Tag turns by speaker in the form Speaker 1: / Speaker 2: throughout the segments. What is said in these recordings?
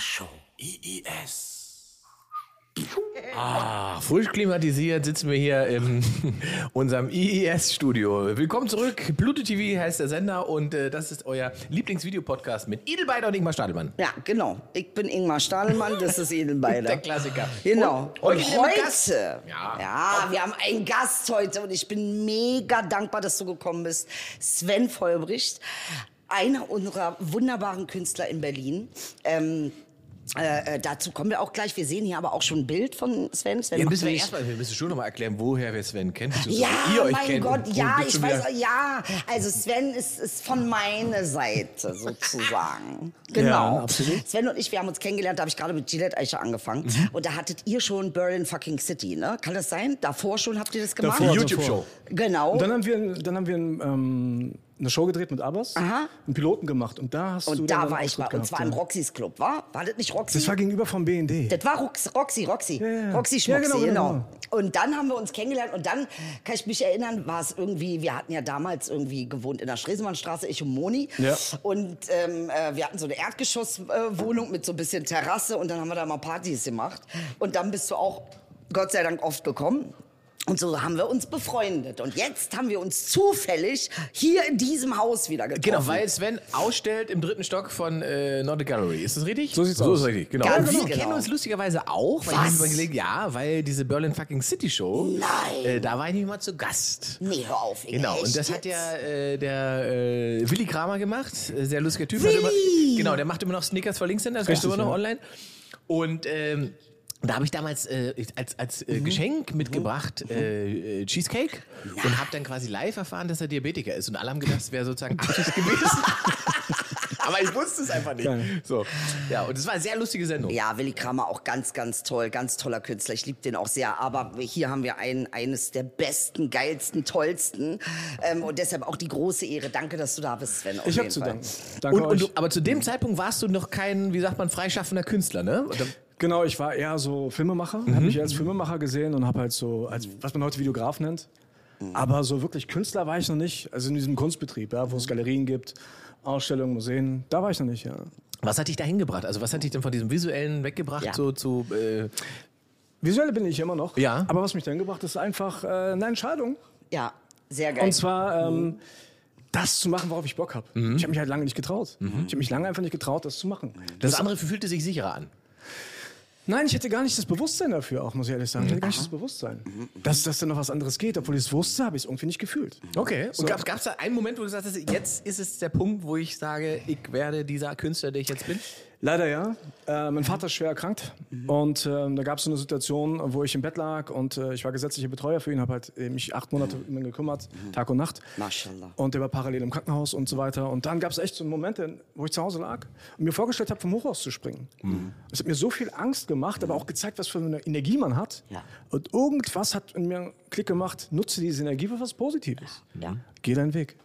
Speaker 1: Show.
Speaker 2: IIS. Ah, frisch klimatisiert sitzen wir hier in unserem IIS-Studio. Willkommen zurück. Pluto TV heißt der Sender und äh, das ist euer Lieblingsvideopodcast mit Edelbeider und Ingmar Stadelmann.
Speaker 1: Ja, genau. Ich bin Ingmar Stadelmann, das ist Edelbeider.
Speaker 2: Der Klassiker.
Speaker 1: Genau.
Speaker 2: Und-
Speaker 1: Und,
Speaker 2: und heute
Speaker 1: heute,
Speaker 2: Gast. Ja.
Speaker 1: ja. wir haben einen Gast heute und ich bin mega dankbar, dass du gekommen bist. Sven Vollbricht, einer unserer wunderbaren Künstler in Berlin. Ähm, äh, äh, dazu kommen wir auch gleich. Wir sehen hier aber auch schon ein Bild von Sven. Sven
Speaker 2: Ja, müssen wir erstmal, wir müssen schon noch mal erklären, woher wir Sven kennen. beziehungsweise
Speaker 1: Ja,
Speaker 2: ihr euch
Speaker 1: mein
Speaker 2: kennt.
Speaker 1: Gott, ja, ich weiß,
Speaker 2: wieder-
Speaker 1: ja. Also Sven ist, ist von meiner Seite sozusagen. Genau.
Speaker 3: Ja, absolut.
Speaker 1: Sven und ich, wir haben uns kennengelernt, da habe ich gerade mit Gillette Eicher angefangen.
Speaker 2: Mhm.
Speaker 1: Und da hattet ihr schon Berlin fucking City, ne? Kann das sein? Davor schon habt ihr das gemacht?
Speaker 3: Davor,
Speaker 2: YouTube-Show.
Speaker 1: Genau.
Speaker 3: Und dann haben wir, dann haben wir ähm, eine Show gedreht mit Abbas,
Speaker 1: Aha.
Speaker 3: einen Piloten gemacht und da hast du
Speaker 1: Und da war ich mal. Und zwar im. Roxys Club, war? War das nicht Roxy?
Speaker 3: Das war gegenüber vom BND.
Speaker 1: Das war Rox, Roxy, Roxy.
Speaker 3: Ja, ja.
Speaker 1: Roxy Schmuxy,
Speaker 3: genau,
Speaker 1: genau,
Speaker 3: genau,
Speaker 1: Und dann haben wir uns kennengelernt und dann kann ich mich erinnern, war es irgendwie, wir hatten ja damals irgendwie gewohnt in der Stresemannstraße, ich und Moni.
Speaker 3: Ja.
Speaker 1: Und ähm, äh, wir hatten so eine Erdgeschosswohnung Wohnung mit so ein bisschen Terrasse und dann haben wir da mal Partys gemacht. Und dann bist du auch, Gott sei Dank, oft gekommen. Und so haben wir uns befreundet. Und jetzt haben wir uns zufällig hier in diesem Haus wieder getroffen.
Speaker 2: Genau, weil Sven ausstellt im dritten Stock von äh, Not a Gallery. Ist das richtig?
Speaker 3: So sieht's
Speaker 2: so
Speaker 3: aus.
Speaker 2: ist richtig, genau.
Speaker 1: Ganz
Speaker 2: und wir
Speaker 1: genau.
Speaker 2: kennen uns lustigerweise auch, weil
Speaker 1: Was?
Speaker 2: ich mal gelegen, ja, weil diese Berlin fucking City Show,
Speaker 1: Nein.
Speaker 2: Äh, da war ich nicht mal zu Gast.
Speaker 1: Nee, hör auf. Inge,
Speaker 2: Genau, und das hat
Speaker 1: jetzt?
Speaker 2: ja äh, der äh, Willi Kramer gemacht, äh, sehr lustiger Typ.
Speaker 1: Willi!
Speaker 2: Hat immer, genau, der macht immer noch Snickers for Linkshänder, das gibt
Speaker 3: Richtig,
Speaker 2: immer noch
Speaker 3: ja.
Speaker 2: online. Und ähm, da habe ich damals äh, als, als
Speaker 1: Mhm.
Speaker 2: äh, Geschenk mitgebracht äh, äh, Cheesecake und habe dann quasi live erfahren, dass er Diabetiker ist. Und alle haben gedacht, es wäre sozusagen Absicht gewesen. Aber ich wusste es einfach nicht. So, ja, und es war eine sehr lustige Sendung.
Speaker 1: Ja, Willi Kramer auch ganz, ganz toll, ganz toller Künstler. Ich liebe den auch sehr. Aber hier haben wir ein, eines der besten, geilsten, tollsten. Ähm, und deshalb auch die große Ehre. Danke, dass du da bist, Sven. auf
Speaker 3: Ich habe zu danken. Danke
Speaker 2: Und, und
Speaker 3: euch.
Speaker 2: du, aber zu dem Zeitpunkt warst du noch kein, wie sagt man, freischaffender Künstler, ne? Oder-
Speaker 3: Genau, ich war eher so Filmemacher,
Speaker 1: Mhm.
Speaker 3: habe mich als Filmemacher gesehen und habe halt so, als, was man heute Videograf nennt.
Speaker 1: Mhm.
Speaker 3: Aber so wirklich Künstler war ich noch nicht. Also in diesem Kunstbetrieb, ja, wo es Galerien gibt, Ausstellungen, Museen, da war ich noch nicht, ja.
Speaker 2: Was hat dich da hingebracht? Also was hat dich denn von diesem Visuellen weggebracht
Speaker 1: Ja.
Speaker 2: so zu... Äh,
Speaker 3: Visuell bin ich immer noch.
Speaker 2: Ja.
Speaker 3: Aber was mich dann gebracht ist einfach äh, eine Entscheidung.
Speaker 1: Ja, sehr geil.
Speaker 3: Und zwar ähm, das zu machen, worauf ich Bock habe.
Speaker 2: Mhm.
Speaker 3: Ich habe mich halt lange nicht getraut. Ich habe mich lange einfach nicht getraut, das zu machen.
Speaker 2: das andere fühlte sich sicherer an.
Speaker 3: Nein, ich hätte gar nicht das Bewusstsein dafür, auch muss ich ehrlich sagen. Ich hatte gar nicht das Bewusstsein. Dass, dass da noch was anderes geht. Obwohl ich es wusste, habe ich es irgendwie nicht gefühlt.
Speaker 2: Okay.
Speaker 3: So.
Speaker 2: Und gab es da einen Moment, wo du gesagt hast, jetzt ist es der Punkt, wo ich sage, ich werde dieser Künstler, der ich jetzt bin?
Speaker 3: Leider ja. Äh, mein Vater ist schwer erkrankt und ähm, da gab es so eine Situation, wo ich im Bett lag und äh, ich war gesetzlicher Betreuer für ihn, habe halt äh, mich acht Monate um ihn gekümmert, Tag und Nacht.
Speaker 1: Mashallah.
Speaker 3: Und der war parallel im Krankenhaus und so weiter. Und dann gab es echt so einen Moment, wo ich zu Hause lag und mir vorgestellt habe, vom Hochhaus zu springen. Es hat mir so viel Angst gemacht, aber auch gezeigt, was für eine Energie man hat.
Speaker 1: Ja.
Speaker 3: Und irgendwas hat in mir einen Klick gemacht, nutze diese Energie für was Positives.
Speaker 1: Ja.
Speaker 3: Geh deinen Weg.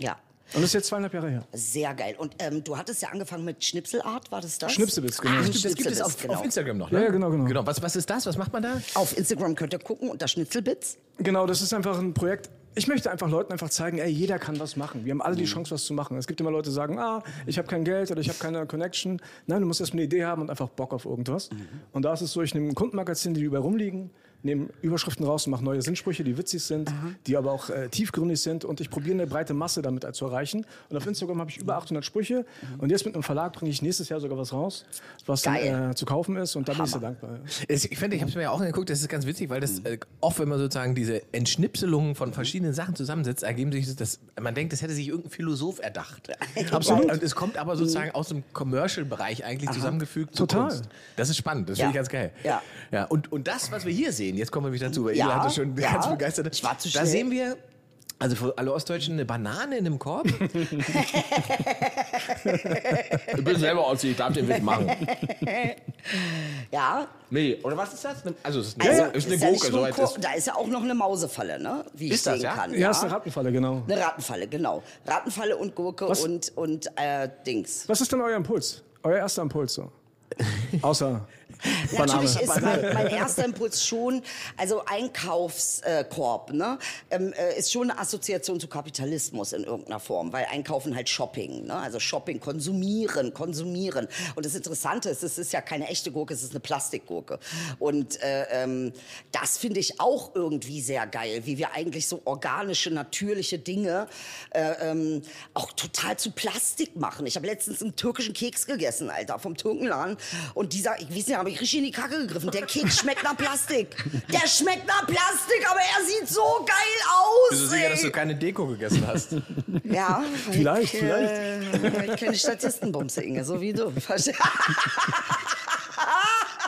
Speaker 1: Ja.
Speaker 3: Und das ist jetzt zweieinhalb Jahre her.
Speaker 1: Sehr geil. Und ähm, du hattest ja angefangen mit Schnipselart, war das das?
Speaker 3: Schnipselwitz, genau.
Speaker 1: Ah,
Speaker 3: Das
Speaker 2: Das gibt es auf,
Speaker 1: genau.
Speaker 2: auf Instagram noch, ne?
Speaker 3: Ja, genau, genau.
Speaker 2: genau. Was, was ist das? Was macht man da?
Speaker 1: Auf Instagram könnt ihr gucken unter Schnitzelbits.
Speaker 3: Genau, das ist einfach ein Projekt. Ich möchte einfach Leuten einfach zeigen, ey, jeder kann was machen. Wir haben alle die
Speaker 1: Mhm.
Speaker 3: Chance, was zu machen. Es gibt immer Leute, die sagen, ah, ich habe kein Geld oder ich habe keine Connection. Nein, du musst erst mal eine Idee haben und einfach Bock auf irgendwas.
Speaker 1: Mhm.
Speaker 3: Und da ist es so, ich nehme ein Kundenmagazin, die überall rumliegen, nehme Überschriften raus und mache neue Sinnsprüche, die witzig sind, die aber auch äh, tiefgründig sind und ich probiere eine breite Masse damit zu erreichen. Und auf Instagram habe ich über 800 Sprüche und jetzt mit einem Verlag bringe ich nächstes Jahr sogar was raus, was dann, äh, zu kaufen ist und da bin ich sehr dankbar.
Speaker 2: Ich finde, ich habe es mir ja auch angeguckt, das ist ganz witzig, weil das äh, oft, wenn man sozusagen diese Entschnipselungen von verschiedenen Sachen zusammensetzt, ergeben sich das, man denkt, das hätte sich irgendein Philosoph erdacht.
Speaker 3: Absolut.
Speaker 2: Und es kommt aber sozusagen aus dem Commercial-Bereich eigentlich zusammengefügt. zu
Speaker 3: Total.
Speaker 2: Kunst. Das ist spannend, das
Speaker 1: Ja.
Speaker 2: finde ich ganz geil.
Speaker 1: Ja.
Speaker 2: ja und, und das, was wir hier sehen, jetzt kommen wir nämlich dazu, weil
Speaker 1: Ja,
Speaker 2: ihr hatte schon
Speaker 1: ja.
Speaker 2: ganz begeistert.
Speaker 1: Ich war zu
Speaker 2: Da sehen wir, also für alle Ostdeutschen, eine Banane in einem Korb. ich bin selber Ossi, ich darf den Witz machen.
Speaker 1: Ja.
Speaker 2: Nee, oder was ist das? Also, es ist eine,
Speaker 1: Also,
Speaker 2: ist eine
Speaker 1: ja nicht
Speaker 2: Gurke, soweit
Speaker 1: Kur-
Speaker 2: ist.
Speaker 1: Da ist ja auch noch eine Mausefalle, ne? Wie ich
Speaker 2: Ist das,
Speaker 1: sehen
Speaker 2: ja?
Speaker 1: kann.
Speaker 3: Ja, ist eine Rattenfalle, genau.
Speaker 1: Eine Rattenfalle, genau. Rattenfalle und Gurke
Speaker 3: Was?
Speaker 1: und, und äh, Dings.
Speaker 3: Was ist denn euer Impuls? Euer erster Impuls so? Außer
Speaker 1: Natürlich ist mein, mein, erster Impuls schon, also Einkaufskorb, ne, ähm, äh, ist schon eine Assoziation zu Kapitalismus in irgendeiner Form, weil Einkaufen halt Shopping, ne, also Shopping, konsumieren, konsumieren. Und das Interessante ist, es ist ja keine echte Gurke, es ist eine Plastikgurke. Und äh, ähm, das finde ich auch irgendwie sehr geil, wie wir eigentlich so organische, natürliche Dinge äh, ähm, auch total zu Plastik machen. Ich habe letztens einen türkischen Keks gegessen, Alter, vom Türkenladen. Und dieser, ich weiß nicht, habe ich richtig in die Kacke gegriffen. Der Keks schmeckt nach Plastik. Der schmeckt nach Plastik, aber er sieht so geil aus.
Speaker 2: Bist du sicher, dass du keine Deko gegessen hast?
Speaker 1: Ja.
Speaker 3: Vielleicht,
Speaker 1: ich,
Speaker 3: vielleicht.
Speaker 1: Äh, ich kenne Statistenbumse, Inge, so wie du.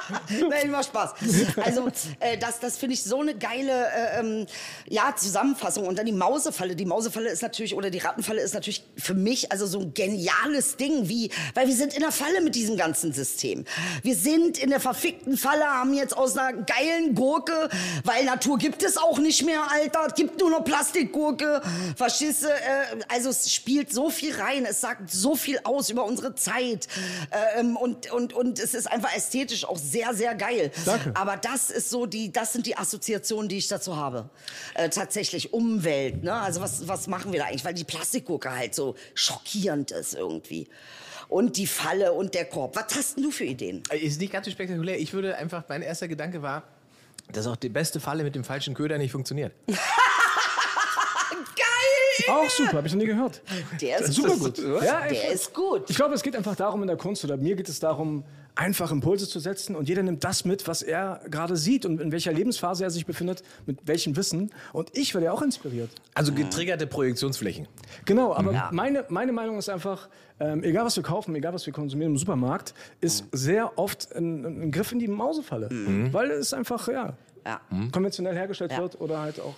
Speaker 1: Nein, macht Spaß. Also äh, das, das finde ich so eine geile äh, ähm, ja, Zusammenfassung. Und dann die Mausefalle. Die Mausefalle ist natürlich, oder die Rattenfalle ist natürlich für mich also so ein geniales Ding, wie, weil wir sind in der Falle mit diesem ganzen System. Wir sind in der verfickten Falle, haben jetzt aus einer geilen Gurke, weil Natur gibt es auch nicht mehr, Alter. Es gibt nur noch Plastikgurke. Verstehst? Äh, also es spielt so viel rein. Es sagt so viel aus über unsere Zeit. Äh, ähm, und, und, und es ist einfach ästhetisch auch sehr, sehr geil.
Speaker 3: Danke.
Speaker 1: Aber das ist so die, das sind die Assoziationen, die ich dazu habe. Äh, tatsächlich Umwelt, ne? Also was, was machen wir da eigentlich? Weil die Plastikgurke halt so schockierend ist irgendwie. Und die Falle und der Korb. Was hast denn du für Ideen?
Speaker 2: Ist nicht ganz so spektakulär. Ich würde einfach, mein erster Gedanke war, dass auch die beste Falle mit dem falschen Köder nicht funktioniert.
Speaker 1: Geil!
Speaker 3: Auch super, habe ich noch nie gehört.
Speaker 1: Der ist
Speaker 3: Super
Speaker 1: gut.
Speaker 3: gut. Ja,
Speaker 1: Der ist gut.
Speaker 3: Ich glaube, es geht einfach darum in der Kunst oder mir geht es darum, einfach Impulse zu setzen und jeder nimmt das mit, was er gerade sieht und in welcher Lebensphase er sich befindet, mit welchem Wissen. Und ich werde ja auch inspiriert.
Speaker 2: Also getriggerte Projektionsflächen.
Speaker 3: Genau, aber meine, meine Meinung ist einfach, ähm, egal was wir kaufen, egal was wir konsumieren im Supermarkt, ist sehr oft ein, ein Griff in die Mausefalle. Weil es einfach, ja,
Speaker 1: Ja.
Speaker 3: konventionell hergestellt
Speaker 1: Ja.
Speaker 3: wird oder halt auch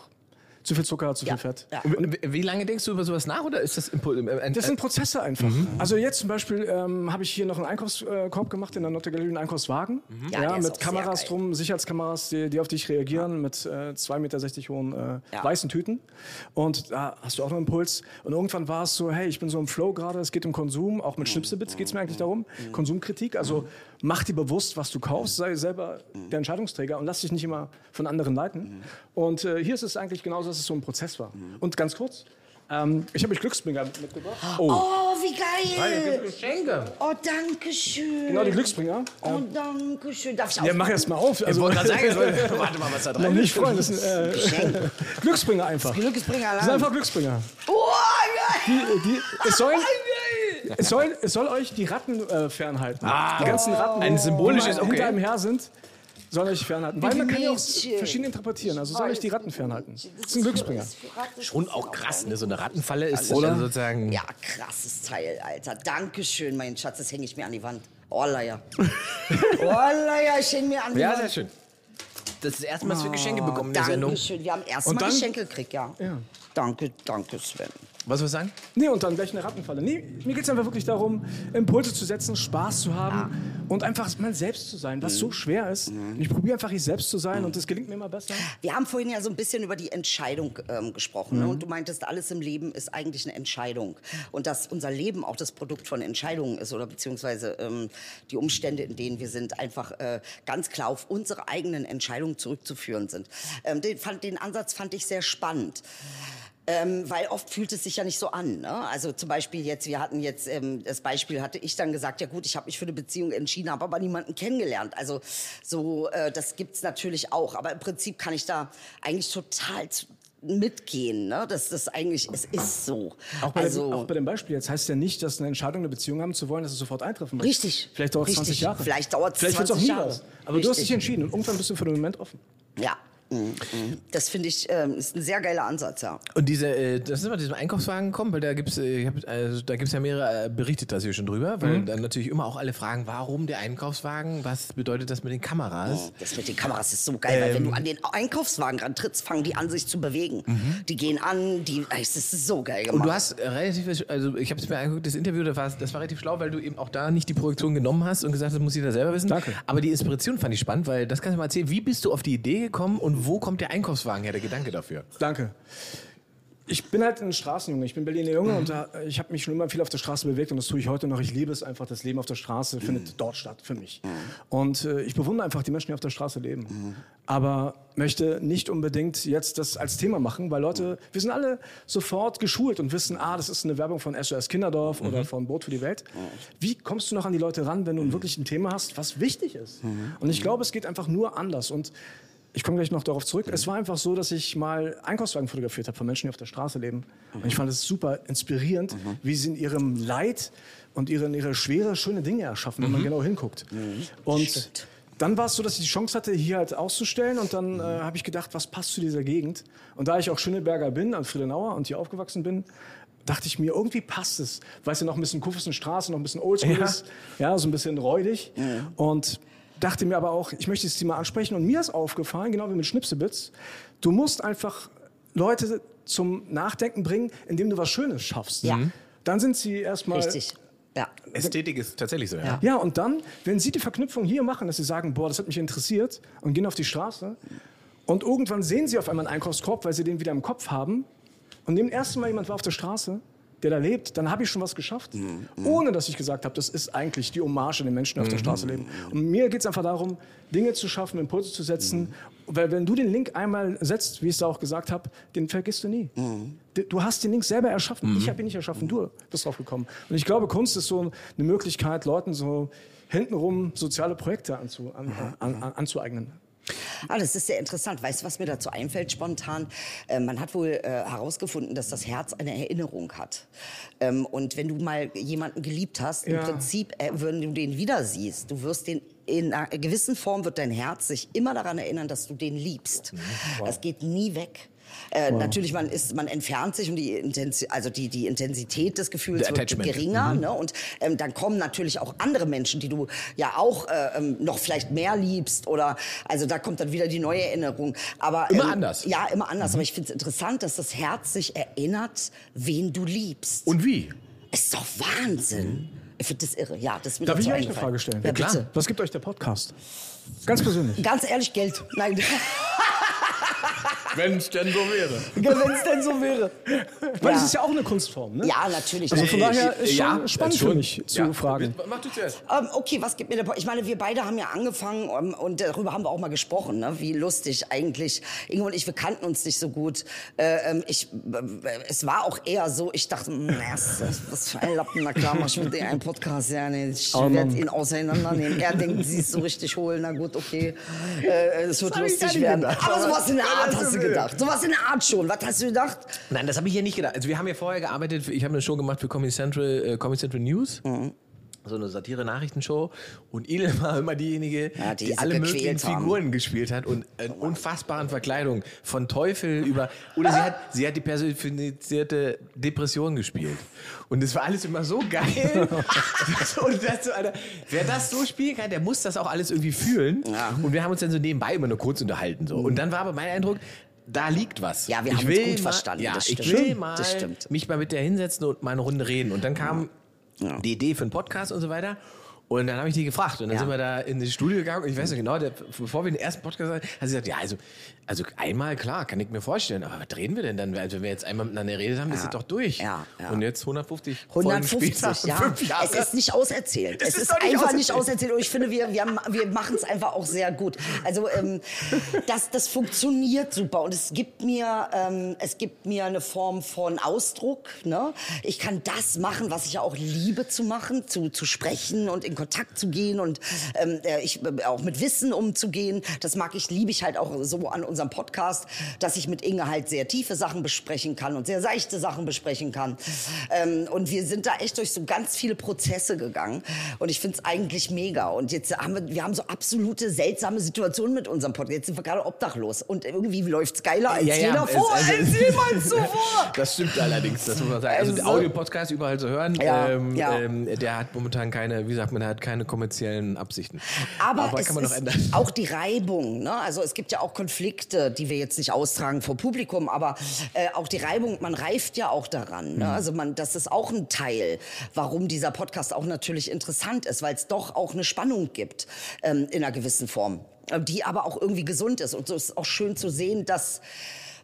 Speaker 3: zu viel Zucker, zu viel
Speaker 1: Ja.
Speaker 3: Fett.
Speaker 1: Ja.
Speaker 2: Und wie- lange denkst du über sowas nach oder ist das Impul ein,
Speaker 3: Das sind Prozesse einfach. Also jetzt zum Beispiel ähm, habe ich hier noch einen Einkaufskorb gemacht in der Notte Galerie, einen Einkaufswagen.
Speaker 1: Ja, der ist
Speaker 3: mit Kameras drum, Sicherheitskameras, die, die auf dich reagieren, mit äh, 2,60 Meter hohen äh,
Speaker 1: Ja.
Speaker 3: weißen Tüten. Und da hast du auch noch einen Impuls. Und irgendwann war es so, hey, ich bin so im Flow gerade, es geht um Konsum, auch mit Schnipselbits geht es mir eigentlich darum. Konsumkritik, also mach dir bewusst, was du kaufst, sei selber der Entscheidungsträger und lass dich nicht immer von anderen leiten. Und äh, hier ist es eigentlich genauso, dass es so ein Prozess war. Und ganz kurz, ähm, ich habe euch Glücksbringer mitgebracht.
Speaker 1: Oh, wie geil!
Speaker 2: Geschenke.
Speaker 1: Oh, danke schön.
Speaker 3: Genau, die Glücksbringer.
Speaker 1: Oh, danke schön. Darf ich auch?
Speaker 3: Ja, mach erst mal auf.
Speaker 2: Ich
Speaker 3: Also,
Speaker 2: wollte gerade sagen, warte mal, was da drin
Speaker 3: nicht freuen, das sind äh, Glücksbringer einfach. Das
Speaker 1: Glücksbringer
Speaker 3: sind einfach Glücksbringer.
Speaker 1: Oh, geil!
Speaker 3: Die, die, es, soll, es, soll, es soll euch die Ratten äh, fernhalten. die ganzen Ratten,
Speaker 2: Ein symbolisches,
Speaker 3: die hinter
Speaker 2: okay.
Speaker 3: einem her sind, sollen euch fernhalten. Weil man kann ja auch verschieden interpretieren. Also soll euch die Ratten fernhalten. Das ist ein Glücksbringer.
Speaker 2: Schon auch krass, ne? So eine Rattenfalle ist
Speaker 3: Oder?
Speaker 2: also sozusagen.
Speaker 1: Ja, krasses Teil, Alter. Dankeschön, mein Schatz. Das hänge ich mir an die Wand. Oh, Leier. oh, Leier, ich hänge mir an die
Speaker 2: Ja,
Speaker 1: Wand.
Speaker 2: sehr schön. Das ist das erste Mal, dass wir Geschenke bekommen in der Sendung.
Speaker 1: Dankeschön. Wir haben erstmal Geschenke gekriegt, ja.
Speaker 3: Ja.
Speaker 1: Danke, danke, Sven.
Speaker 2: Was wir sagen?
Speaker 3: Nee, und dann gleich eine Rattenfalle. Nee, mir geht es einfach wirklich darum, Impulse zu setzen, Spaß zu haben und einfach mal selbst zu sein, was
Speaker 1: Mhm.
Speaker 3: so schwer ist. Und ich probiere einfach ich selbst zu sein und das gelingt mir immer besser.
Speaker 1: Wir haben vorhin ja so ein bisschen über die Entscheidung ähm, gesprochen.
Speaker 3: Mhm.
Speaker 1: Ne? Und du meintest, alles im Leben ist eigentlich eine Entscheidung. Und dass unser Leben auch das Produkt von Entscheidungen ist oder beziehungsweise ähm, die Umstände, in denen wir sind, einfach äh, ganz klar auf unsere eigenen Entscheidungen zurückzuführen sind. Ähm, den, fand, den Ansatz fand ich sehr spannend. Ähm, weil oft fühlt es sich ja nicht so an. Ne? Also zum Beispiel jetzt, wir hatten jetzt, ähm, das Beispiel hatte ich dann gesagt, ja gut, ich habe mich für eine Beziehung entschieden, habe aber niemanden kennengelernt. Also so, äh, das gibt's natürlich auch. Aber im Prinzip kann ich da eigentlich total mitgehen. Ne? Das ist eigentlich, es ist so.
Speaker 3: Auch bei,
Speaker 1: also,
Speaker 3: dem, auch bei dem Beispiel jetzt heißt ja nicht, dass eine Entscheidung, eine Beziehung haben zu wollen, dass es sofort eintreffen muss.
Speaker 1: Richtig.
Speaker 3: Vielleicht dauert es
Speaker 1: Richtig.
Speaker 3: 20 Jahre.
Speaker 1: Vielleicht dauert's
Speaker 3: Vielleicht wird's auch
Speaker 1: 20
Speaker 3: nie
Speaker 1: Jahre.
Speaker 3: was. Aber du hast
Speaker 1: Richtig.
Speaker 3: dich entschieden und irgendwann bist du für den Moment offen.
Speaker 1: ja. Mhm, mhm. Das finde ich, ähm, ist ein sehr geiler Ansatz, ja.
Speaker 2: Und diese, äh, das sind wir diesem Einkaufswagen gekommen, weil da gibt's, äh, hab, also, da gibt's ja mehrere äh, Berichte da schon drüber, weil dann natürlich immer auch alle fragen, warum der Einkaufswagen, was bedeutet das mit den Kameras?
Speaker 1: Das mit den Kameras ist so geil, weil wenn du an den Einkaufswagen rantrittst, fangen die an, sich zu bewegen. Die gehen an, die, es ist so geil gemacht.
Speaker 2: Und du hast äh, relativ, also ich habe es mir angeguckt, das Interview, das war, das war relativ schlau, weil du eben auch da nicht die Projektion genommen hast und gesagt hast, das muss jeder selber wissen.
Speaker 3: Danke.
Speaker 2: Aber die Inspiration fand ich spannend, weil das kannst du mal erzählen. Wie bist du auf die Idee gekommen und wo kommt der Einkaufswagen her, der Gedanke dafür?
Speaker 3: Danke. ich bin halt ein Straßenjunge, ich bin Berliner Junge und da, ich habe mich schon immer viel auf der Straße bewegt und das tue ich heute noch. Ich liebe es einfach, das Leben auf der Straße findet dort statt für mich. Und äh, ich bewundere einfach die Menschen, die auf der Straße leben. Aber möchte nicht unbedingt jetzt das als Thema machen, weil Leute, wir sind alle sofort geschult und wissen, ah, das ist eine Werbung von SOS Kinderdorf oder von Boot für die Welt. Wie kommst du noch an die Leute ran, wenn du wirklich ein Thema hast, was wichtig ist? Und ich glaube, es geht einfach nur anders. Und ich komme gleich noch darauf zurück. Es war einfach so, dass ich mal Einkaufswagen fotografiert habe von Menschen, die auf der Straße leben. Und ich fand es super inspirierend, wie sie in ihrem Leid und in ihrer Schwere schöne Dinge erschaffen, wenn man genau hinguckt. Und
Speaker 1: Stimmt.
Speaker 3: dann war es so, dass ich die Chance hatte, hier halt auszustellen. Und dann äh, habe ich gedacht, was passt zu dieser Gegend? Und da ich auch Schöneberger bin, an Friedenauer und hier aufgewachsen bin, dachte ich mir, irgendwie passt es. Weißt du, noch ein bisschen Kuffersenstraße, noch ein bisschen Oldschool
Speaker 2: Ja.
Speaker 3: ist. Ja, so ein bisschen räudig. Und dachte mir aber auch, ich möchte das Thema ansprechen. Und mir ist aufgefallen, genau wie mit Schnipsebits, du musst einfach Leute zum Nachdenken bringen, indem du was Schönes schaffst.
Speaker 1: Ja. Mhm.
Speaker 3: Dann sind sie erstmal
Speaker 1: Richtig. Ja.
Speaker 2: Ästhetik ist tatsächlich so, ja.
Speaker 3: ja, und dann, wenn Sie die Verknüpfung hier machen, dass Sie sagen, boah, das hat mich interessiert und gehen auf die Straße und irgendwann sehen Sie auf einmal einen Einkaufskorb, weil Sie den wieder im Kopf haben und dem ersten Mal jemand war auf der Straße, der da lebt, dann habe ich schon was geschafft, ohne dass ich gesagt habe, das ist eigentlich die Hommage an den Menschen, die auf der Straße leben. Und mir geht es einfach darum, Dinge zu schaffen, Impulse zu setzen, weil wenn du den Link einmal setzt, wie ich es da auch gesagt habe, den vergisst du nie. Du hast den Link selber erschaffen. Ich habe ihn nicht erschaffen, du bist drauf gekommen. Und ich glaube, Kunst ist so eine Möglichkeit, Leuten so hintenrum soziale Projekte anzu, an, an, an, anzueignen.
Speaker 1: Ah, das ist sehr interessant. Weißt du, was mir dazu einfällt spontan? Äh, man hat wohl äh, herausgefunden, dass das Herz eine Erinnerung hat. Ähm, und wenn du mal jemanden geliebt hast,
Speaker 3: Ja.
Speaker 1: im Prinzip, äh, wenn du den wieder siehst, du wirst den in einer gewissen Form wird dein Herz sich immer daran erinnern, dass du den liebst. Das geht nie weg. Äh, Natürlich, man ist, man entfernt sich und die, Intensi also die, die Intensität des Gefühls wird geringer. Ne? Und ähm, dann kommen natürlich auch andere Menschen, die du ja auch äh, ähm, noch vielleicht mehr liebst oder also da kommt dann wieder die neue Erinnerung. Aber
Speaker 2: Immer
Speaker 1: ähm,
Speaker 2: anders.
Speaker 1: Ja, immer anders. Aber ich finde es interessant, dass das Herz sich erinnert, wen du liebst.
Speaker 2: Und wie?
Speaker 1: ist doch Wahnsinn. Ich finde das irre. Ja, das
Speaker 3: Darf ich euch eine. Frage stellen?
Speaker 1: Ja,
Speaker 2: klar.
Speaker 1: bitte.
Speaker 3: Was gibt euch der Podcast? Ganz persönlich.
Speaker 1: Ganz ehrlich, Geld. Nein,
Speaker 2: Wenn es denn so wäre.
Speaker 1: wenn es denn so wäre.
Speaker 3: Weil
Speaker 1: Ja.
Speaker 3: es ist ja auch eine Kunstform, ne?
Speaker 1: Ja, natürlich.
Speaker 3: Also von daher ist schon
Speaker 2: Ja,
Speaker 3: spannend
Speaker 2: schon.
Speaker 3: für mich zu
Speaker 2: Ja.
Speaker 3: fragen.
Speaker 2: Mach du zuerst.
Speaker 1: Ähm, okay, was gibt mir der Po- Ich meine, wir beide haben ja angefangen ähm, und darüber haben wir auch mal gesprochen, ne? wie lustig eigentlich. Ingo und ich, wir kannten uns nicht so gut. Äh, ähm, ich, äh, es war auch eher so, ich dachte, hm, was, was für ein Lappen, na klar, mach ich mit dir einen Podcast. Ja, nee, ich
Speaker 3: Oh,
Speaker 1: werde ihn auseinandernehmen. Er denkt, sie ist so richtig hohl, na gut, okay. Äh, es wird
Speaker 2: ich gar
Speaker 1: lustig werden.
Speaker 2: gedacht.
Speaker 1: Aber sowas in der Art hast du gedacht. Sowas in der Art schon. Was hast du gedacht?
Speaker 2: Nein, das habe ich hier nicht gedacht. Also wir haben ja vorher gearbeitet, ich habe eine Show gemacht für Comedy Central, äh, Comedy Central News.
Speaker 1: Mhm.
Speaker 2: So eine Satire-Nachrichtenshow. Und Edel war immer diejenige,
Speaker 1: Ja, die
Speaker 2: die, alle möglichen
Speaker 1: haben.
Speaker 2: Figuren gespielt hat und in unfassbaren Verkleidungen. Von Teufel über. Oder sie hat, sie hat die personifizierte Depression gespielt. Und das war alles immer so geil. und das so, Alter, wer das so spielen kann, der muss das auch alles irgendwie fühlen. Und wir haben uns dann so nebenbei immer nur kurz unterhalten. So. Und dann war aber mein Eindruck, da liegt was.
Speaker 1: Ja, wir
Speaker 2: ich
Speaker 1: haben uns gut
Speaker 2: mal,
Speaker 1: verstanden,
Speaker 2: Ja,
Speaker 1: das
Speaker 2: ich
Speaker 1: stimmt.
Speaker 2: will mal mich mal mit der hinsetzen und mal eine Runde reden. Und dann kam die Idee für einen Podcast und so weiter. Und dann habe ich die gefragt. Und dann
Speaker 1: Ja.
Speaker 2: sind wir da in das Studio gegangen. Und ich weiß noch genau, der, bevor wir den ersten Podcast hatten, hat sie gesagt, ja, also, also einmal, klar, kann ich mir vorstellen. Aber was reden wir denn dann? Also, wenn wir jetzt einmal miteinander geredet haben, ist
Speaker 1: Ja.
Speaker 2: es doch durch.
Speaker 1: Ja, ja.
Speaker 2: Und jetzt 150 Folgen
Speaker 1: 150,
Speaker 2: später,
Speaker 1: ja. Es ist nicht auserzählt.
Speaker 2: Es
Speaker 1: Es,
Speaker 2: ist
Speaker 1: ist,
Speaker 2: nicht
Speaker 1: einfach nicht
Speaker 2: auserzählt.
Speaker 1: auserzählt. Und ich finde, wir, wir, wir machen es einfach auch sehr gut. Also ähm, das, das funktioniert super. Und es gibt mir, ähm, es gibt mir eine Form von Ausdruck. Ne? Ich kann das machen, was ich ja auch liebe zu machen, zu, zu sprechen und in Kontakt zu gehen und ähm, äh, ich, äh, auch mit Wissen umzugehen. Das mag ich, liebe ich halt auch so an unserem Podcast, dass ich mit Inge halt sehr tiefe Sachen besprechen kann und sehr seichte Sachen besprechen kann. Ähm, und wir sind da echt durch so ganz viele Prozesse gegangen. Und ich finde es eigentlich mega. Und jetzt haben wir, wir haben so absolute seltsame Situationen mit unserem Podcast. Jetzt sind wir gerade obdachlos. Und irgendwie läuft's geiler als
Speaker 2: Ja, ja,
Speaker 1: jeder
Speaker 2: es-
Speaker 1: vor,
Speaker 2: also-
Speaker 1: als jemand zuvor.
Speaker 2: Das stimmt allerdings, das muss man sagen. Also,
Speaker 1: Also-
Speaker 2: Audio-Podcast überall zu hören,
Speaker 1: Ja,
Speaker 2: ähm,
Speaker 1: ja.
Speaker 2: Ähm, der hat momentan keine, wie sagt man, der hat keine kommerziellen Absichten.
Speaker 1: Aber, es
Speaker 2: kann man
Speaker 1: ist
Speaker 2: ändern.
Speaker 1: auch die Reibung. Ne? Also es gibt ja auch Konflikte, die wir jetzt nicht austragen vor Publikum, aber äh, auch die Reibung, man reift ja auch daran.
Speaker 2: Mhm.
Speaker 1: Ne? Also man, das ist auch ein Teil, warum dieser Podcast auch natürlich interessant ist, weil es doch auch eine Spannung gibt ähm, in einer gewissen Form, die aber auch irgendwie gesund ist. Und so ist auch schön zu sehen, dass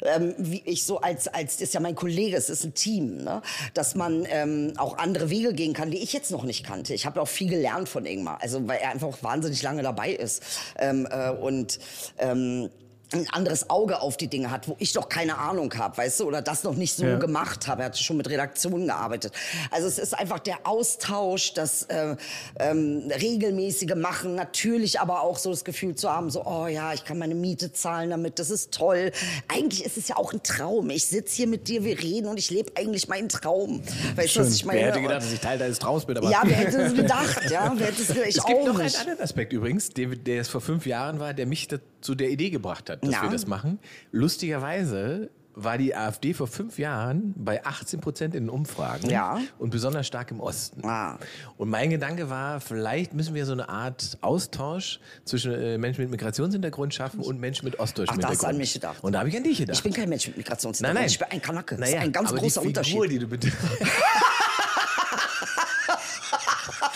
Speaker 1: ähm, wie ich so als, als, ist ja mein Kollege, es ist ein Team, ne? dass man ähm, auch andere Wege gehen kann, die ich jetzt noch nicht kannte. Ich habe auch viel gelernt von Ingmar, also weil er einfach wahnsinnig lange dabei ist. Ähm, äh, und ähm, ein anderes Auge auf die Dinge hat, wo ich doch keine Ahnung habe, weißt du, oder das noch nicht so
Speaker 3: Ja.
Speaker 1: gemacht habe. Er hat schon mit Redaktionen gearbeitet. Also es ist einfach der Austausch, das äh, ähm, regelmäßige Machen, natürlich aber auch so das Gefühl zu haben, so, oh ja, ich kann meine Miete zahlen damit, das ist toll. Eigentlich ist es ja auch ein Traum. Ich sitze hier mit dir, wir reden und ich lebe eigentlich meinen Traum. Weißt du, was ich meine?
Speaker 2: Wer hätte gedacht, dass ich Teil deines Traums bin? Aber
Speaker 1: ja, wer hätte es gedacht, ja? Wer hätte es gedacht? Ich
Speaker 2: es gibt
Speaker 1: auch
Speaker 2: noch
Speaker 1: nicht.
Speaker 2: einen anderen Aspekt übrigens, der, der es vor fünf Jahren war, der mich zu der Idee gebracht hat, dass
Speaker 1: Ja.
Speaker 2: wir das machen. Lustigerweise war die AfD vor fünf Jahren bei 18 Prozent in den Umfragen
Speaker 1: Ja.
Speaker 2: und besonders stark im Osten.
Speaker 1: Ah.
Speaker 2: Und mein Gedanke war, vielleicht müssen wir so eine Art Austausch zwischen äh, Menschen mit Migrationshintergrund schaffen und Menschen mit ostdeutschem
Speaker 1: Ach,
Speaker 2: Hintergrund.
Speaker 1: du an mich gedacht.
Speaker 2: Und da habe ich an dich gedacht.
Speaker 1: Ich bin kein Mensch mit
Speaker 2: nein,
Speaker 1: Migrationshintergrund.
Speaker 2: nein.
Speaker 1: Ich bin ein Kanake. Das
Speaker 2: Naja,
Speaker 1: ist ein ganz
Speaker 2: aber
Speaker 1: großer
Speaker 2: die Figur,
Speaker 1: Unterschied.
Speaker 2: die du.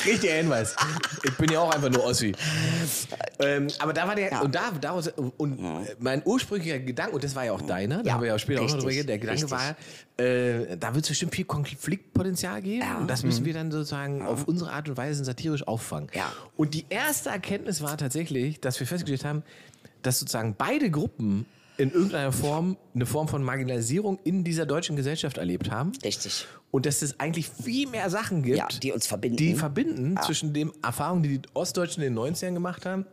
Speaker 2: Richtiger Hinweis. Ich bin ja auch einfach nur Ossi. Ähm, aber da war der,
Speaker 1: Ja.
Speaker 2: und da, daraus, und mein ursprünglicher Gedanke, und das war ja auch deiner, da
Speaker 1: Ja,
Speaker 2: haben wir ja auch später auch noch drüber
Speaker 1: richtig,
Speaker 2: geredet, der Gedanke
Speaker 1: richtig.
Speaker 2: war, äh, da wird es bestimmt viel Konfliktpotenzial geben
Speaker 1: Ja.
Speaker 2: und das müssen wir dann sozusagen auf unsere Art und Weise satirisch auffangen.
Speaker 1: Ja.
Speaker 2: Und die erste Erkenntnis war tatsächlich, dass wir festgestellt haben, dass sozusagen beide Gruppen in irgendeiner Form eine Form von Marginalisierung in dieser deutschen Gesellschaft erlebt haben.
Speaker 1: Richtig.
Speaker 2: Und dass es eigentlich viel mehr Sachen gibt,
Speaker 1: Ja, die uns verbinden.
Speaker 2: die verbinden zwischen den Erfahrungen, die die Ostdeutschen in den 90ern gemacht haben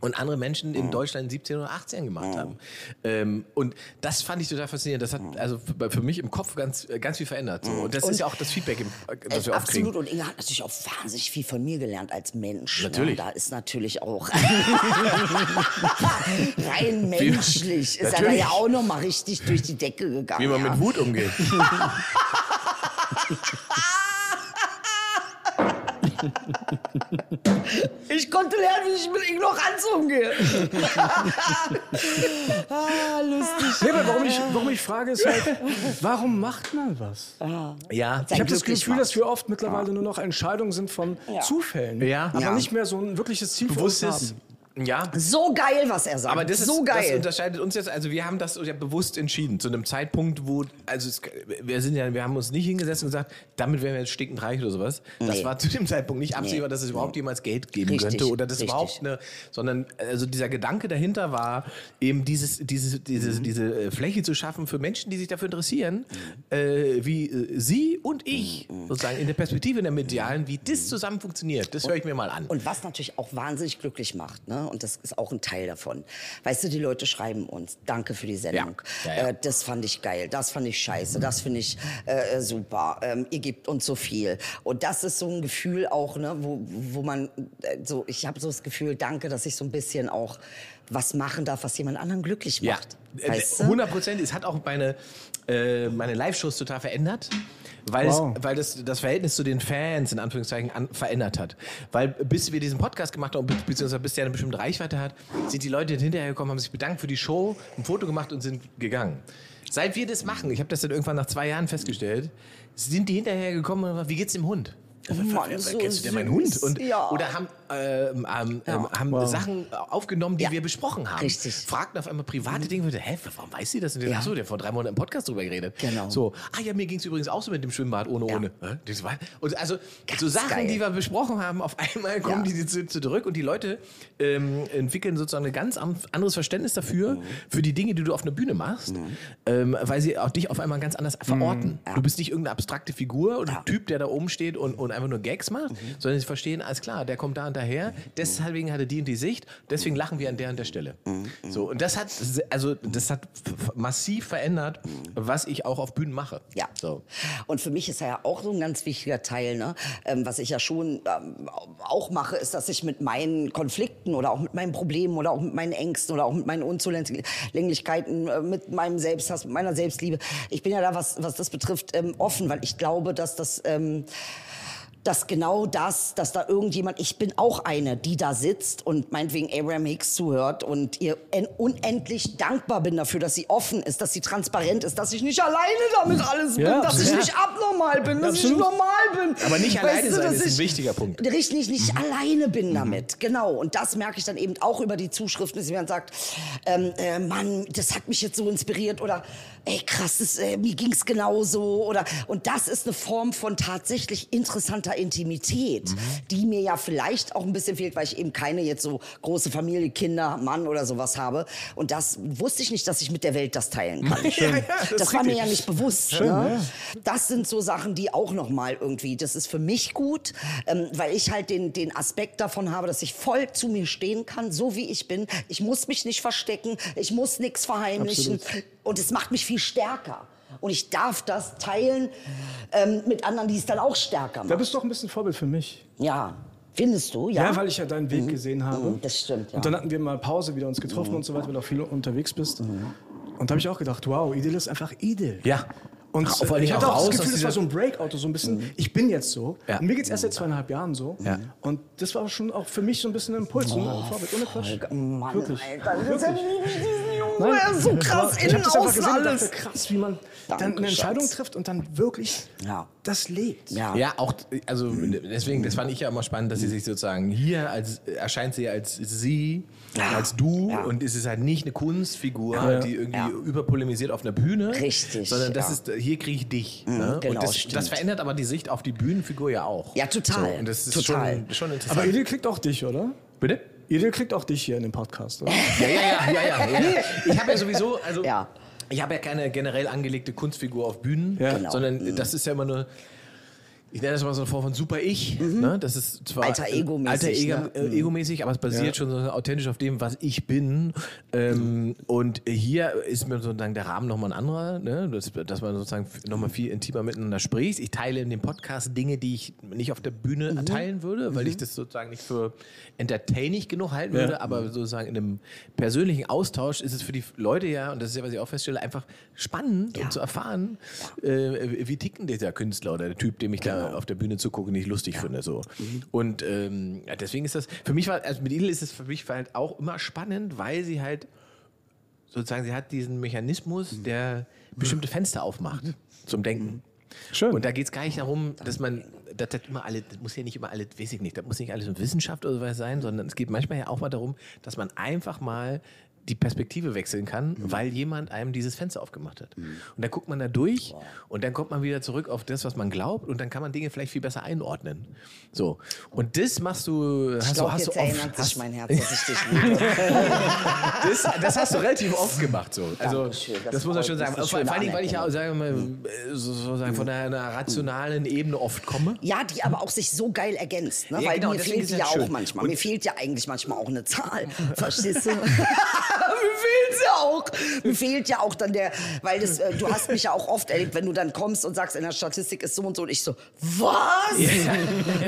Speaker 2: und andere Menschen
Speaker 1: Mhm.
Speaker 2: in Deutschland in 17 oder 18 gemacht haben. Ähm, und das fand ich total faszinierend. Das hat also für mich im Kopf ganz, äh, ganz viel verändert. So. Und das
Speaker 1: Mhm. Und-
Speaker 2: ist ja auch das Feedback, im- das wir oft
Speaker 1: Absolut.
Speaker 2: kriegen.
Speaker 1: Und Inga hat natürlich auch wahnsinnig viel von mir gelernt als Mensch.
Speaker 2: Natürlich.
Speaker 1: Ne? Da ist natürlich auch rein menschlich. Ist er da ja auch noch mal richtig durch die Decke gegangen.
Speaker 2: Wie man
Speaker 1: ja.
Speaker 2: mit Wut umgeht.
Speaker 1: Ich konnte lernen, wie ich mit Ignoranz umgehe. ah, lustig.
Speaker 3: Nee, warum ich, warum ich frage, ist halt, warum macht man was?
Speaker 2: ja.
Speaker 3: Ich habe das Gefühl,
Speaker 1: macht.
Speaker 3: dass wir oft mittlerweile nur noch Entscheidungen sind von
Speaker 1: Ja.
Speaker 3: Zufällen.
Speaker 2: Ja.
Speaker 3: Aber
Speaker 1: Ja.
Speaker 3: nicht mehr so ein wirkliches Ziel für uns
Speaker 2: Bewusstes.
Speaker 3: haben.
Speaker 2: Ja.
Speaker 1: So geil, was er sagt.
Speaker 2: Aber das, ist,
Speaker 1: so
Speaker 2: das
Speaker 1: geil.
Speaker 2: unterscheidet uns jetzt, also wir haben das ja bewusst entschieden, zu einem Zeitpunkt, wo, also es, wir sind ja, wir haben uns nicht hingesessen und gesagt, damit wären wir jetzt stinkend reich oder sowas. Das
Speaker 1: Nee.
Speaker 2: war zu dem Zeitpunkt nicht absehbar, dass es überhaupt jemals Geld geben
Speaker 1: Richtig,
Speaker 2: könnte oder das
Speaker 1: richtig.
Speaker 2: überhaupt eine, sondern also dieser Gedanke dahinter war, eben dieses, dieses, dieses, diese äh, Fläche zu schaffen für Menschen, die sich dafür interessieren, äh, wie äh, Sie und ich, sozusagen in der Perspektive in der medialen, wie das zusammen funktioniert. Das höre ich mir mal an.
Speaker 1: Und was natürlich auch wahnsinnig glücklich macht, ne? Und das ist auch ein Teil davon. Weißt du, die Leute schreiben uns, danke für die Sendung.
Speaker 2: Ja. Ja, ja.
Speaker 1: Äh, das fand ich geil, das fand ich scheiße, das finde ich äh, super. Ähm, ihr gebt uns so viel. Und das ist so ein Gefühl auch, ne, wo, wo man, äh, so, ich habe so das Gefühl, danke, dass ich so ein bisschen auch was machen darf, was jemand anderen glücklich
Speaker 2: Ja,
Speaker 1: macht.
Speaker 2: äh,
Speaker 1: Weißt du?
Speaker 2: 100 Prozent. Es hat auch meine, äh, meine Live-Shows total verändert. Weil,
Speaker 3: Wow.
Speaker 2: es, weil das, das Verhältnis zu den Fans in Anführungszeichen an, verändert hat. Weil bis wir diesen Podcast gemacht haben, be- beziehungsweise bis der eine bestimmte Reichweite hat, sind die Leute hinterher gekommen, haben sich bedankt für die Show, ein Foto gemacht und sind gegangen. Seit wir das machen, ich habe das dann irgendwann nach zwei Jahren festgestellt, sind die hinterher gekommen und haben, wie geht's dem Hund?
Speaker 1: Mann,
Speaker 2: wer-
Speaker 1: so
Speaker 2: kennst du denn meinen. Hund? Und,
Speaker 1: Ja.
Speaker 2: Oder haben, ähm, ähm, ähm, haben Sachen aufgenommen, die
Speaker 1: Ja.
Speaker 2: wir besprochen haben.
Speaker 1: Richtig.
Speaker 2: Fragten auf einmal private Dinge. und ich dachte, Hä, warum weiß sie das? Und
Speaker 1: Ja.
Speaker 2: Ach so, der hat vor drei Monaten im Podcast drüber geredet.
Speaker 1: Genau.
Speaker 2: So, ah ja, mir ging es übrigens auch so mit dem Schwimmbad ohne
Speaker 1: Ja.
Speaker 2: ohne. Und also
Speaker 1: Ganz
Speaker 2: so Sachen,
Speaker 1: geil.
Speaker 2: die wir besprochen haben, auf einmal kommen
Speaker 1: Ja.
Speaker 2: die zu, zu zurück und die Leute ähm, entwickeln sozusagen ein ganz anderes Verständnis dafür,
Speaker 1: Mhm.
Speaker 2: für die Dinge, die du auf einer Bühne machst, ähm, weil sie auch dich auf einmal ganz anders verorten.
Speaker 1: Ja.
Speaker 2: Du bist nicht irgendeine abstrakte Figur oder
Speaker 1: Ja. Mhm.
Speaker 2: Typ, der da oben steht und, und einfach nur Gags macht, sondern sie verstehen, alles klar, der kommt da und daher, deswegen hat er die und die Sicht, deswegen lachen wir an der und der Stelle.
Speaker 1: Mhm.
Speaker 2: So, und das hat, also, das hat massiv verändert, was ich auch auf Bühnen mache.
Speaker 1: Ja.
Speaker 2: So.
Speaker 1: Und für mich ist er ja auch so ein ganz wichtiger Teil. Ne? Ähm, was ich ja schon ähm, auch mache, ist, dass ich mit meinen Konflikten oder auch mit meinen Problemen oder auch mit meinen Ängsten oder auch mit meinen Unzulänglichkeiten, äh, mit meinem Selbsthass, mit meiner Selbstliebe, ich bin ja da, was, was das betrifft, ähm, offen, weil ich glaube, dass das... Ähm, dass genau das, dass da irgendjemand, ich bin auch eine, die da sitzt und meinetwegen Abraham Hicks zuhört und ihr en- unendlich dankbar bin dafür, dass sie offen ist, dass sie transparent ist, dass ich nicht alleine damit alles bin,
Speaker 3: Ja,
Speaker 1: dass ich
Speaker 3: ja.
Speaker 1: nicht abnormal bin, dass
Speaker 3: Absolut.
Speaker 1: ich normal bin.
Speaker 2: Aber nicht alleine sein
Speaker 1: dass
Speaker 2: ist ein
Speaker 1: ich-
Speaker 2: wichtiger Punkt.
Speaker 1: Richtig, nicht alleine bin damit. Genau. Und das merke ich dann eben auch über die Zuschriften, dass jemand sagt, ähm, äh, Mann, das hat mich jetzt so inspiriert oder ey krass, das, äh, mir ging's genauso oder und das ist eine Form von tatsächlich interessanter Intimität, die mir ja vielleicht auch ein bisschen fehlt, weil ich eben keine jetzt so große Familie, Kinder, Mann oder sowas habe. Und das wusste ich nicht, dass ich mit der Welt das teilen kann.
Speaker 2: Ja, ja, das
Speaker 1: das war mir ja nicht bewusst. ne? Das sind so Sachen, die auch noch mal irgendwie, das ist für mich gut, ähm, weil ich halt den, den Aspekt davon habe, dass ich voll zu mir stehen kann, so wie ich bin. Ich muss mich nicht verstecken, ich muss nichts verheimlichen und es macht mich viel stärker. Und ich darf das teilen ähm, mit anderen, die es dann auch stärker
Speaker 3: Da
Speaker 1: machen.
Speaker 3: bist du doch ein bisschen Vorbild für mich.
Speaker 1: Ja, findest du? Ja,
Speaker 3: Ja, weil ich ja deinen Weg gesehen habe.
Speaker 1: Mhm, das stimmt, ja. Mhm.
Speaker 3: Und dann hatten wir mal Pause, wieder uns getroffen und so weiter, weil du auch viel unterwegs bist. Und da habe ich auch gedacht, wow, Idil ist einfach Idil.
Speaker 2: Ja.
Speaker 3: Und äh, ich
Speaker 2: auch
Speaker 3: hatte auch
Speaker 2: raus
Speaker 3: das Gefühl, das war so ein Breakout, so ein bisschen, ich bin jetzt so.
Speaker 2: Ja.
Speaker 3: Und mir geht es erst seit zweieinhalb Jahren so.
Speaker 2: Ja.
Speaker 3: Und das war schon auch für mich so ein bisschen ein Impuls, so ein Vorbild, ohne Quatsch.
Speaker 1: Mann,
Speaker 3: Wirklich.
Speaker 1: Alter, deshalb
Speaker 3: Nein,
Speaker 1: er ist so krass
Speaker 3: ich
Speaker 1: innen, außen,
Speaker 3: gesehen
Speaker 1: alles.
Speaker 3: dachte, krass, wie man dann
Speaker 1: Danke,
Speaker 3: eine Entscheidung
Speaker 1: Schatz.
Speaker 3: trifft und dann wirklich
Speaker 1: Ja.
Speaker 3: das lebt.
Speaker 1: Ja.
Speaker 2: Ja, auch, also deswegen, das fand ich ja immer spannend, dass sie sich sozusagen hier als, erscheint sie als sie, als du
Speaker 1: Ja.
Speaker 2: und es ist halt nicht eine Kunstfigur,
Speaker 3: Ja.
Speaker 2: die irgendwie
Speaker 1: Ja.
Speaker 2: überpolemisiert auf einer Bühne.
Speaker 1: Richtig,
Speaker 2: Sondern das
Speaker 1: ja.
Speaker 2: ist, hier kriege ich dich. ne?
Speaker 1: genau,
Speaker 2: und das, das verändert aber die Sicht auf die Bühnenfigur ja auch.
Speaker 1: Ja, total,
Speaker 2: So, und das ist
Speaker 1: total.
Speaker 2: Schon, schon interessant.
Speaker 3: Aber Idil kriegt auch dich, oder?
Speaker 2: Bitte?
Speaker 3: Idil kriegt auch dich hier in dem Podcast, oder?
Speaker 2: Ja, ja, ja, ja, ja. ja. Ich habe ja sowieso, also
Speaker 1: Ja.
Speaker 2: ich habe ja keine generell angelegte Kunstfigur auf Bühnen,
Speaker 3: Ja.
Speaker 1: Genau.
Speaker 2: sondern das ist ja immer nur. Ich nenne das mal so eine Form von Super-Ich. Ne? Das ist zwar
Speaker 1: Mhm. Alter Ego-mäßig,
Speaker 2: Alter Ego,
Speaker 1: ne?
Speaker 2: äh, Ego-mäßig, aber es basiert
Speaker 3: Ja.
Speaker 2: schon so authentisch auf dem, was ich bin. Ähm, und hier ist mir sozusagen der Rahmen nochmal ein anderer, ne? dass, dass man sozusagen nochmal viel intimer miteinander spricht. Ich teile in dem Podcast Dinge, die ich nicht auf der Bühne
Speaker 1: Mhm.
Speaker 2: teilen würde, weil ich das sozusagen nicht für entertaining genug halten würde, aber sozusagen in einem persönlichen Austausch ist es für die Leute ja, und das ist ja, was ich auch feststelle, einfach spannend, um zu erfahren, äh, wie ticken dieser Künstler oder der Typ, dem ich
Speaker 1: Genau.
Speaker 2: auf der Bühne zugucke, nicht lustig finde. So.
Speaker 1: Mhm.
Speaker 2: Und ähm, ja, deswegen ist das, für mich war, also mit Idel ist es für mich halt auch immer spannend, weil sie halt sozusagen, sie hat diesen Mechanismus,
Speaker 1: Mhm.
Speaker 2: der bestimmte Fenster aufmacht zum Denken.
Speaker 3: Schön.
Speaker 2: Und da geht es gar nicht darum, dass man, dass das immer alle, das muss ja nicht immer alles, weiß ich nicht, das muss nicht alles um Wissenschaft oder sowas sein, sondern es geht manchmal ja auch mal darum, dass man einfach mal die Perspektive wechseln kann, weil jemand einem dieses Fenster aufgemacht hat. Und dann guckt man da durch und dann kommt man wieder zurück auf das, was man glaubt und dann kann man Dinge vielleicht viel besser einordnen. So. Und das machst du,
Speaker 1: Ich
Speaker 2: hast du, hast
Speaker 1: jetzt
Speaker 2: du oft,
Speaker 1: erinnert sich
Speaker 2: hast,
Speaker 1: mein Herz, dass ich dich liebe.
Speaker 2: das, das hast du relativ oft gemacht so. Also
Speaker 1: Dankeschön,
Speaker 2: das,
Speaker 1: das
Speaker 2: muss man schon sagen.
Speaker 1: ist
Speaker 2: Vor, Dingen, weil ich ja sagen wir mal, so, sozusagen von einer, rationalen Ebene oft komme.
Speaker 1: Ja, die aber auch sich so geil ergänzt. Ne?
Speaker 2: Ja,
Speaker 1: Weil
Speaker 2: genau,
Speaker 1: mir fehlt ja auch
Speaker 2: schön.
Speaker 1: manchmal.
Speaker 2: Und-
Speaker 1: mir fehlt ja eigentlich manchmal auch eine Zahl. Verstehst du? 사람을 fehlt ja auch. Mir fehlt ja auch dann der, weil das, äh, du hast mich ja auch oft erlebt, wenn du dann kommst und sagst, in der Statistik ist so und so und ich so, was?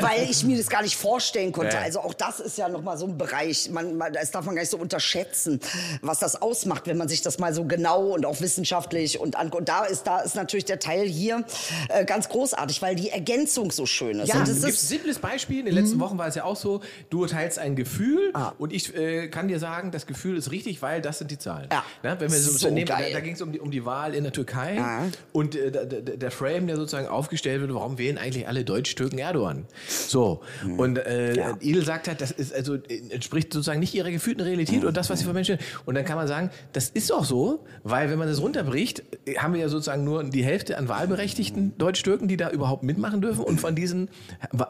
Speaker 1: Weil ich mir das gar nicht vorstellen konnte.
Speaker 2: Ja.
Speaker 1: Also auch das ist ja nochmal so ein Bereich, man, man, das darf man gar nicht so unterschätzen, was das ausmacht, wenn man sich das mal so genau und auch wissenschaftlich und anguckt. Und da ist, da ist natürlich der Teil hier äh, ganz großartig, weil die Ergänzung so schön ist.
Speaker 2: Ja,
Speaker 1: und
Speaker 2: es
Speaker 1: das
Speaker 2: gibt ein simples Beispiel. In den letzten Wochen war es ja auch so, du teilst ein Gefühl
Speaker 1: Ah.
Speaker 2: und ich äh, kann dir sagen, das Gefühl ist richtig, weil das sind die Zahlen.
Speaker 1: Ja.
Speaker 2: Na, wenn wir so,
Speaker 1: So
Speaker 2: Unternehmen, da,
Speaker 1: geil.
Speaker 2: da ging es um die, um die Wahl in der Türkei
Speaker 1: Ja.
Speaker 2: und äh, der, der, der Frame, der sozusagen aufgestellt wird, warum wählen eigentlich alle Deutsch-Türken Erdogan? So, und äh,
Speaker 1: Mhm. Ja.
Speaker 2: Idel sagt halt, das ist also äh, entspricht sozusagen nicht ihrer gefühlten Realität und das, was sie von Menschen. Und dann kann man sagen, das ist auch so, weil wenn man das runterbricht, äh, haben wir ja sozusagen nur die Hälfte an wahlberechtigten Deutsch-Türken, die da überhaupt mitmachen dürfen. Und von diesen,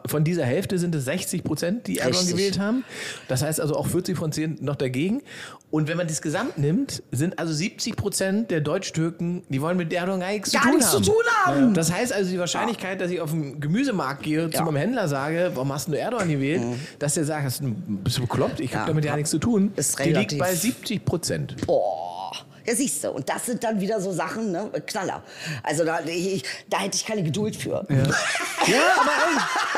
Speaker 2: von dieser Hälfte sind es 60 Prozent, die Erdogan
Speaker 1: Richtig.
Speaker 2: gewählt haben. Das heißt also auch 40 von 10 noch dagegen. Und wenn man das Gesamt nimmt, sind also 70 Prozent der Deutsch-Türken, die wollen mit Erdogan gar nichts
Speaker 1: Gar
Speaker 2: zu tun
Speaker 1: nichts zu
Speaker 2: haben.
Speaker 1: tun haben.
Speaker 2: Das heißt also die Wahrscheinlichkeit, dass ich auf den Gemüsemarkt gehe, zu meinem Händler sage, warum hast du Erdogan gewählt, dass der sagt, hast du, bist du bekloppt, ich
Speaker 1: Mhm. Ja.
Speaker 2: habe damit ja nichts zu tun,
Speaker 1: Ist
Speaker 2: die liegt bei 70 Prozent.
Speaker 1: boah. Ja, siehst du. Und das sind dann wieder so Sachen, ne? Knaller. Also da, ich, da hätte ich keine Geduld für. Ja, aber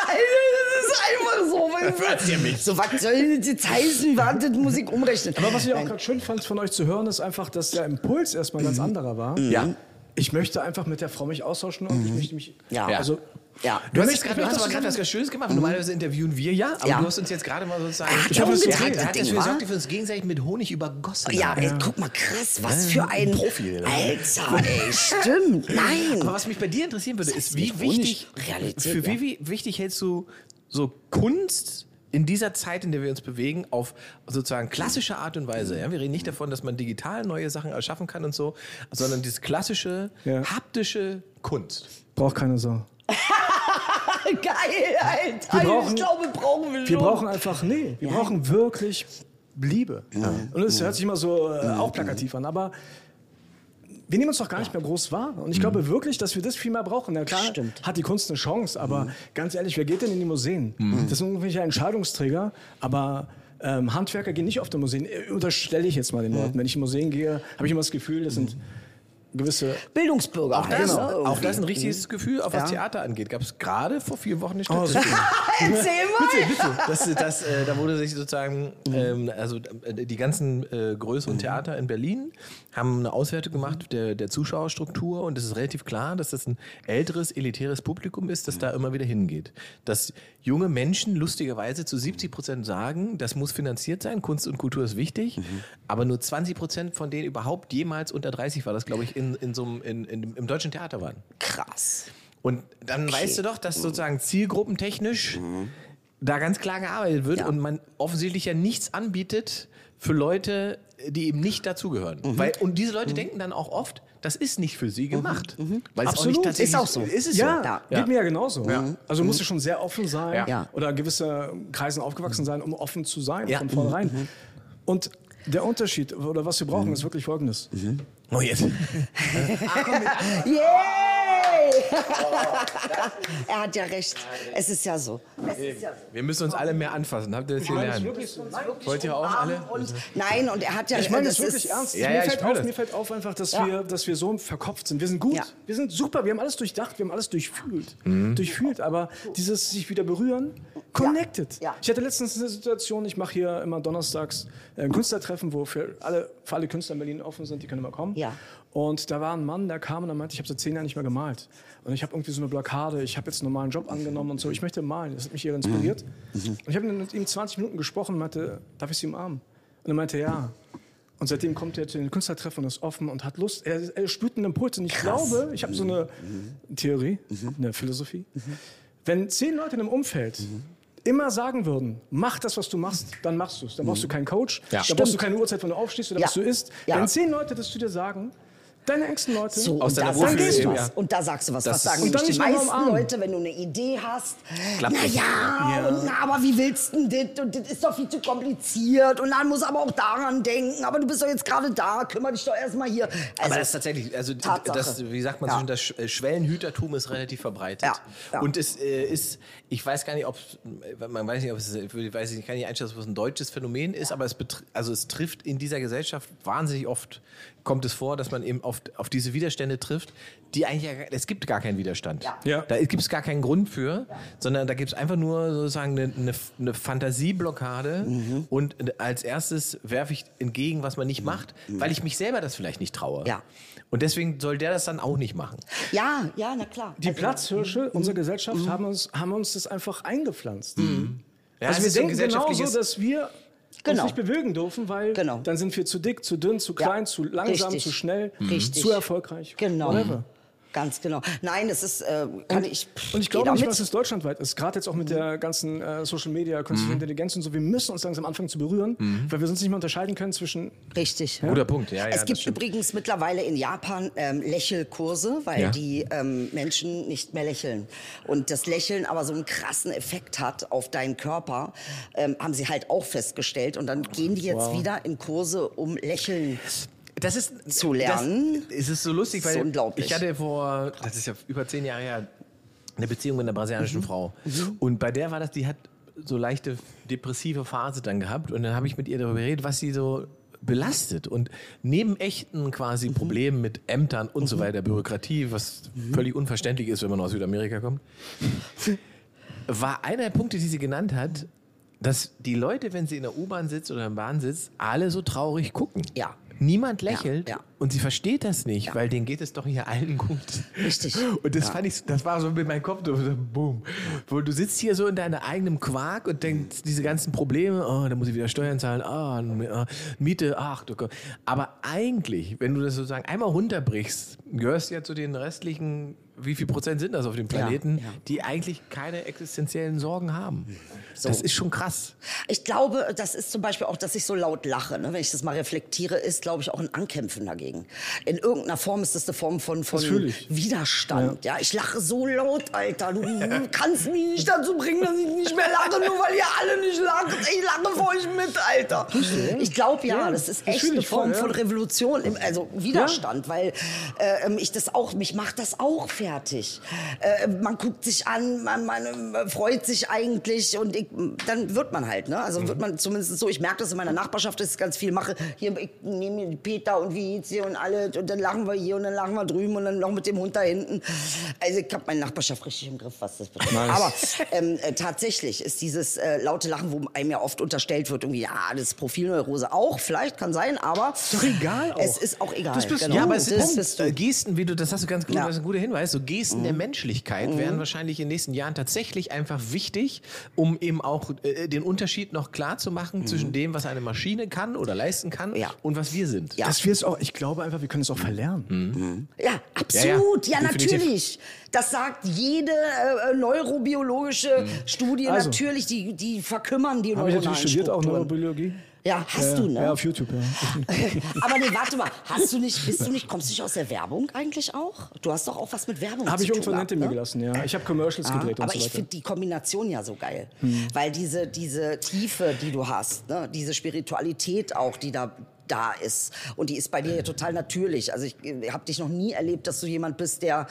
Speaker 1: Das ist einfach so. weil- So, was soll das heißen? Warte, Musik umrechnen.
Speaker 3: Aber was ich auch gerade schön fand von euch zu hören, ist einfach, dass der Impuls erstmal ein ganz anderer war.
Speaker 2: Ja.
Speaker 3: ich möchte einfach mit der Frau mich austauschen und ich möchte mich.
Speaker 1: Ja.
Speaker 3: Also,
Speaker 1: Ja.
Speaker 2: Du hast,
Speaker 3: möchte-
Speaker 2: jetzt gerade,
Speaker 3: ich
Speaker 2: du hast aber gerade was ganz Schönes gemacht. Normalerweise interviewen wir ja, aber
Speaker 1: Ja.
Speaker 2: du hast uns jetzt gerade mal sozusagen.
Speaker 1: Ach,
Speaker 3: Ich hab das so
Speaker 2: hat,
Speaker 3: gedreht,
Speaker 2: er hat dafür gesorgt, dass wir uns gegenseitig mit Honig übergossen
Speaker 1: Ja,
Speaker 2: haben.
Speaker 1: ey, guck mal, krass, was für ein
Speaker 2: Profi, ne?
Speaker 1: Alter, ey, stimmt. Nein.
Speaker 2: Aber was mich bei dir interessieren würde, ist, wie wichtig,
Speaker 1: Honig Realität,
Speaker 2: für
Speaker 1: ja.
Speaker 2: wie, wie wichtig hältst du so Kunst in dieser Zeit, in der wir uns bewegen, auf sozusagen klassische Art und Weise. Ja? Wir reden nicht davon, dass man digital neue Sachen erschaffen kann und so, sondern dieses klassische,
Speaker 3: Ja.
Speaker 2: haptische Kunst.
Speaker 3: braucht keine Sau.
Speaker 1: Geil, Alter.
Speaker 3: Wir brauchen-
Speaker 1: ich glaube, brauchen wir
Speaker 3: Wir
Speaker 1: schon.
Speaker 3: brauchen einfach, nee, wir brauchen wirklich Liebe. Und es hört sich immer so äh, auch plakativ an, aber wir nehmen uns doch gar nicht mehr groß wahr. Und ich glaube wirklich, dass wir das viel mehr brauchen. Na klar,
Speaker 1: Stimmt.
Speaker 3: hat die Kunst eine Chance, aber ganz ehrlich, wer geht denn in die Museen? Das sind irgendwelche Entscheidungsträger, aber ähm, Handwerker gehen nicht auf die Museen. Äh, Unterstelle ich jetzt mal den Leuten. Wenn ich in Museen gehe, habe ich immer das Gefühl, das sind gewisse
Speaker 1: Bildungsbürger.
Speaker 2: Auch das,
Speaker 1: heißt, ne,
Speaker 2: auch das ist ein richtiges Gefühl, auch was
Speaker 1: Ja.
Speaker 2: Theater angeht. Gab es gerade vor vier Wochen eine
Speaker 3: Oh,
Speaker 2: Statistik.
Speaker 1: Erzähl mal.
Speaker 2: Das, das, äh, da wurde sich sozusagen, ähm, also äh, die ganzen äh, größeren Theater in Berlin haben eine Auswertung gemacht der, der Zuschauerstruktur und es ist relativ klar, dass das ein älteres, elitäres Publikum ist, das da immer wieder hingeht. Dass junge Menschen lustigerweise zu 70 Prozent sagen, das muss finanziert sein, Kunst und Kultur ist wichtig, aber nur 20 Prozent von denen überhaupt jemals unter 30 war das, glaube ich, in, in so einem, in, in, im deutschen Theater waren.
Speaker 1: Krass.
Speaker 2: Und dann weißt du doch, dass sozusagen zielgruppentechnisch da ganz klar gearbeitet wird
Speaker 1: Ja.
Speaker 2: und man offensichtlich ja nichts anbietet für Leute, die eben nicht dazugehören. Weil, und diese Leute denken dann auch oft, das ist nicht für sie gemacht. Weil es auch
Speaker 3: Absolut.
Speaker 2: nicht tatsächlich
Speaker 1: Ist auch so.
Speaker 2: Ist es
Speaker 3: Ja,
Speaker 2: so?
Speaker 1: Ja.
Speaker 3: geht mir ja genauso.
Speaker 2: Ja.
Speaker 3: Also musst du schon sehr offen sein
Speaker 2: Ja.
Speaker 1: Ja.
Speaker 3: oder gewisse Kreisen aufgewachsen sein, um offen zu sein
Speaker 2: Ja.
Speaker 3: von vornherein. Und der Unterschied oder was wir brauchen, ist wirklich folgendes.
Speaker 2: Oh, jetzt.
Speaker 1: Yay! er hat ja recht. Es ist ja so. Es ist ja so.
Speaker 2: Wir müssen uns alle mehr anfassen. Habt ihr das gelernt? Wollt ihr auch alle?
Speaker 1: Und, nein, und er hat ja
Speaker 3: Ich meine das
Speaker 1: das
Speaker 3: wirklich ernst.
Speaker 2: Ja,
Speaker 3: mir,
Speaker 2: ja, ich
Speaker 3: fällt auf,
Speaker 2: das.
Speaker 3: mir fällt auf einfach, dass,
Speaker 1: Ja.
Speaker 3: wir, dass wir so verkopft sind. Wir sind gut,
Speaker 1: Ja.
Speaker 3: wir sind super, wir haben alles durchdacht, wir haben alles durchfühlt.
Speaker 2: Mhm.
Speaker 3: Durchfühlt, aber dieses sich wieder berühren, connected.
Speaker 1: Ja.
Speaker 3: Ich hatte letztens eine Situation, ich mache hier immer donnerstags ein Künstlertreffen, wo für alle, für alle Künstler in Berlin offen sind, die können immer kommen.
Speaker 1: Ja.
Speaker 3: Und da war ein Mann, der kam und der meinte, ich habe seit zehn Jahren nicht mehr gemalt. Und ich habe irgendwie so eine Blockade, ich habe jetzt einen normalen Job angenommen und so, ich möchte malen. Das hat mich eher inspiriert. Und ich habe mit ihm 20 Minuten gesprochen und meinte, darf ich Sie umarmen? Und er meinte, ja. Und seitdem kommt er zu den Künstlertreffen und ist offen und hat Lust. Er, er spürt einen Impuls. Und ich glaube, ich habe so eine Theorie, eine Philosophie. Wenn zehn Leute in einem Umfeld immer sagen würden, mach das, was du machst, dann machst du es. Dann brauchst du keinen Coach,
Speaker 2: Ja.
Speaker 3: dann brauchst du
Speaker 1: Stimmt.
Speaker 3: keine Uhrzeit, wenn du aufstehst oder
Speaker 1: Ja.
Speaker 3: was du isst.
Speaker 1: Ja.
Speaker 3: Wenn zehn Leute das zu dir sagen, deine engsten Leute,
Speaker 1: So,
Speaker 2: Aus
Speaker 1: und,
Speaker 2: deiner
Speaker 1: da sagst du was.
Speaker 2: ja.
Speaker 1: und da sagst du was.
Speaker 2: Das
Speaker 1: was sagen nämlich die meisten
Speaker 3: umarmen.
Speaker 1: Leute, wenn du eine Idee hast?
Speaker 2: Klappt
Speaker 1: na
Speaker 2: nicht.
Speaker 1: ja, und, na, aber wie willst du denn das? Und das ist doch viel zu kompliziert. Und dann muss aber auch daran denken. Aber du bist doch jetzt gerade da. Kümmere dich doch erstmal hier. Also,
Speaker 2: Aber das ist tatsächlich, also
Speaker 1: Tatsache.
Speaker 2: das, wie sagt man
Speaker 1: Ja.
Speaker 2: so, das äh, Schwellenhütertum ist relativ verbreitet.
Speaker 1: Ja, ja.
Speaker 2: Und es äh, ist, ich weiß gar nicht, ob man weiß nicht, ob es, ich weiß nicht, ich kann nicht einschätzen, ob es ein deutsches Phänomen ist, aber es, betr- also es trifft in dieser Gesellschaft wahnsinnig oft, kommt es vor, dass man eben oft auf diese Widerstände trifft, die eigentlich, ja, gar- es gibt gar keinen Widerstand.
Speaker 1: Ja.
Speaker 3: Ja.
Speaker 2: Da gibt es gar keinen Grund für, sondern da gibt es einfach nur sozusagen eine, eine, eine Fantasieblockade
Speaker 1: Mhm.
Speaker 2: und als erstes werfe ich entgegen, was man nicht macht, weil ich mich selber das vielleicht nicht traue.
Speaker 1: Mhm. Ja.
Speaker 2: Und deswegen soll der das dann auch nicht machen.
Speaker 1: ja, ja, na klar.
Speaker 3: die
Speaker 1: Also,
Speaker 3: Platzhirsche unserer Gesellschaft haben, uns, haben uns das einfach eingepflanzt.
Speaker 2: Ja,
Speaker 3: also wir denken genauso, dass wir
Speaker 1: Genau.
Speaker 3: uns nicht bewegen dürfen, weil
Speaker 1: Genau.
Speaker 3: dann sind wir zu dick, zu dünn, zu klein, zu langsam,
Speaker 1: Richtig.
Speaker 3: zu schnell,
Speaker 1: Richtig.
Speaker 3: zu erfolgreich.
Speaker 1: Genau.
Speaker 3: Whatever.
Speaker 1: Ganz genau. Nein, das ist, äh, kann ich.
Speaker 3: Und ich glaube nicht, dass es deutschlandweit ist. Gerade jetzt auch mit der ganzen äh, Social Media, künstliche
Speaker 2: Mhm.
Speaker 3: Intelligenz und so. Wir müssen uns langsam anfangen zu berühren, weil wir sonst nicht mehr unterscheiden können zwischen.
Speaker 1: Richtig.
Speaker 2: Guter Punkt, ja, ja.
Speaker 1: es gibt
Speaker 2: stimmt.
Speaker 1: übrigens mittlerweile in Japan ähm, Lächelkurse, weil
Speaker 2: Ja.
Speaker 1: die ähm, Menschen nicht mehr lächeln. Und das Lächeln aber so einen krassen Effekt hat auf deinen Körper, ähm, haben sie halt auch festgestellt. Und dann gehen die jetzt wieder in Kurse, um Lächeln.
Speaker 2: Das ist
Speaker 1: zu lernen.
Speaker 2: Das, es ist so lustig, weil
Speaker 1: unglaublich.
Speaker 2: ich hatte vor, das ist ja über zehn Jahre her, eine Beziehung mit einer brasilianischen Frau. Und bei der war das, die hat so leichte depressive Phase dann gehabt. Und dann habe ich mit ihr darüber geredet, was sie so belastet. Und neben echten quasi Problemen mit Ämtern und so weiter, Bürokratie, was völlig unverständlich ist, wenn man aus Südamerika kommt, war einer der Punkte, die sie genannt hat, dass die Leute, wenn sie in der U-Bahn sitzt oder in der Bahn sitzt, alle so traurig gucken.
Speaker 1: Ja.
Speaker 2: Niemand lächelt
Speaker 1: Ja, ja.
Speaker 2: und sie versteht das nicht, weil denen geht es doch hier allen gut.
Speaker 1: Richtig.
Speaker 2: Und das fand ich, das war so mit meinem Kopf, so, boom. Wo du sitzt hier so in deinem eigenen Quark und denkst, diese ganzen Probleme, oh, da muss ich wieder Steuern zahlen, ah, oh, Miete, ach du Gott. Aber eigentlich, wenn du das sozusagen einmal runterbrichst, gehörst du ja zu den restlichen wie viel Prozent sind das auf dem Planeten,
Speaker 1: Ja, ja.
Speaker 2: die eigentlich keine existenziellen Sorgen haben? Das ist schon krass.
Speaker 1: Ich glaube, das ist zum Beispiel auch, dass ich so laut lache. Ne? Wenn ich das mal reflektiere, ist, glaube ich, auch ein Ankämpfen dagegen. In irgendeiner Form ist das eine Form von, von. Widerstand. Ja. ich lache so laut, Alter. Du kannst mich nicht dazu bringen, dass ich nicht mehr lache, nur weil ihr alle nicht lacht. Ich lache für euch mit, Alter. Ich glaube, ja,
Speaker 3: Ja,
Speaker 1: das ist echt eine
Speaker 3: voll,
Speaker 1: Form
Speaker 3: ja.
Speaker 1: von Revolution, also Widerstand, weil äh, ähm, ich das auch, mich macht das auch fertig. Äh, man guckt sich an, man, man äh, freut sich eigentlich und ich, dann wird man halt, ne? Also wird man zumindest so, ich merke das in meiner Nachbarschaft, dass ich ganz viel mache. Hier, ich nehme Peter und wie geht's hier und alle und dann lachen wir hier und dann lachen wir drüben und dann noch mit dem Hund da hinten. Also ich habe meine Nachbarschaft richtig im Griff, was das betrifft. Aber ähm, äh, tatsächlich ist dieses äh, laute Lachen, wo einem ja oft unterstellt wird, irgendwie, ja, das ist Profilneurose auch, vielleicht kann sein, aber
Speaker 3: doch egal auch.
Speaker 1: es ist auch egal.
Speaker 3: Das bist
Speaker 1: genau.
Speaker 2: Ja, aber es
Speaker 1: du.
Speaker 2: äh, Gesten, wie du, das hast du ganz gut,
Speaker 1: Ja. Mhm.
Speaker 2: das ist ein guter Hinweis. So Gesten der Menschlichkeit wären wahrscheinlich in den nächsten Jahren tatsächlich einfach wichtig, um eben auch äh, den Unterschied noch klar zu machen zwischen dem, was eine Maschine kann oder leisten kann
Speaker 1: Mhm. Ja.
Speaker 2: und was wir sind.
Speaker 1: Ja.
Speaker 3: Dass wir es auch, ich glaube einfach, wir können es auch verlernen.
Speaker 1: Ja, absolut. Ja,
Speaker 2: Ja, ja,
Speaker 1: natürlich. Das sagt jede äh, neurobiologische Studie
Speaker 3: Also.
Speaker 1: natürlich. Die, die verkümmern die
Speaker 3: Habe ich
Speaker 1: neuronalen
Speaker 3: natürlich studiert, auch. Neurobiologie.
Speaker 1: Ja, hast
Speaker 3: ja,
Speaker 1: du, ne?
Speaker 3: Ja, auf YouTube, ja.
Speaker 1: Aber nee, warte mal. Hast du nicht, bist du nicht, kommst du nicht aus der Werbung eigentlich auch? Du hast doch auch was mit Werbung
Speaker 3: Habe
Speaker 1: zu
Speaker 3: ich
Speaker 1: tun
Speaker 3: irgendwann
Speaker 1: gehabt,
Speaker 3: hinter mir
Speaker 1: ne?
Speaker 3: gelassen, ja. Ich habe Commercials
Speaker 1: Ja,
Speaker 3: gedreht und
Speaker 1: aber
Speaker 3: so
Speaker 1: ich
Speaker 3: weiter.
Speaker 1: finde die Kombination ja so geil.
Speaker 3: Hm.
Speaker 1: Weil diese, diese Tiefe, die du hast, ne? diese Spiritualität auch, die da da ist. Und die ist bei dir ja total natürlich. Also ich, habe dich noch nie erlebt, dass du jemand bist, der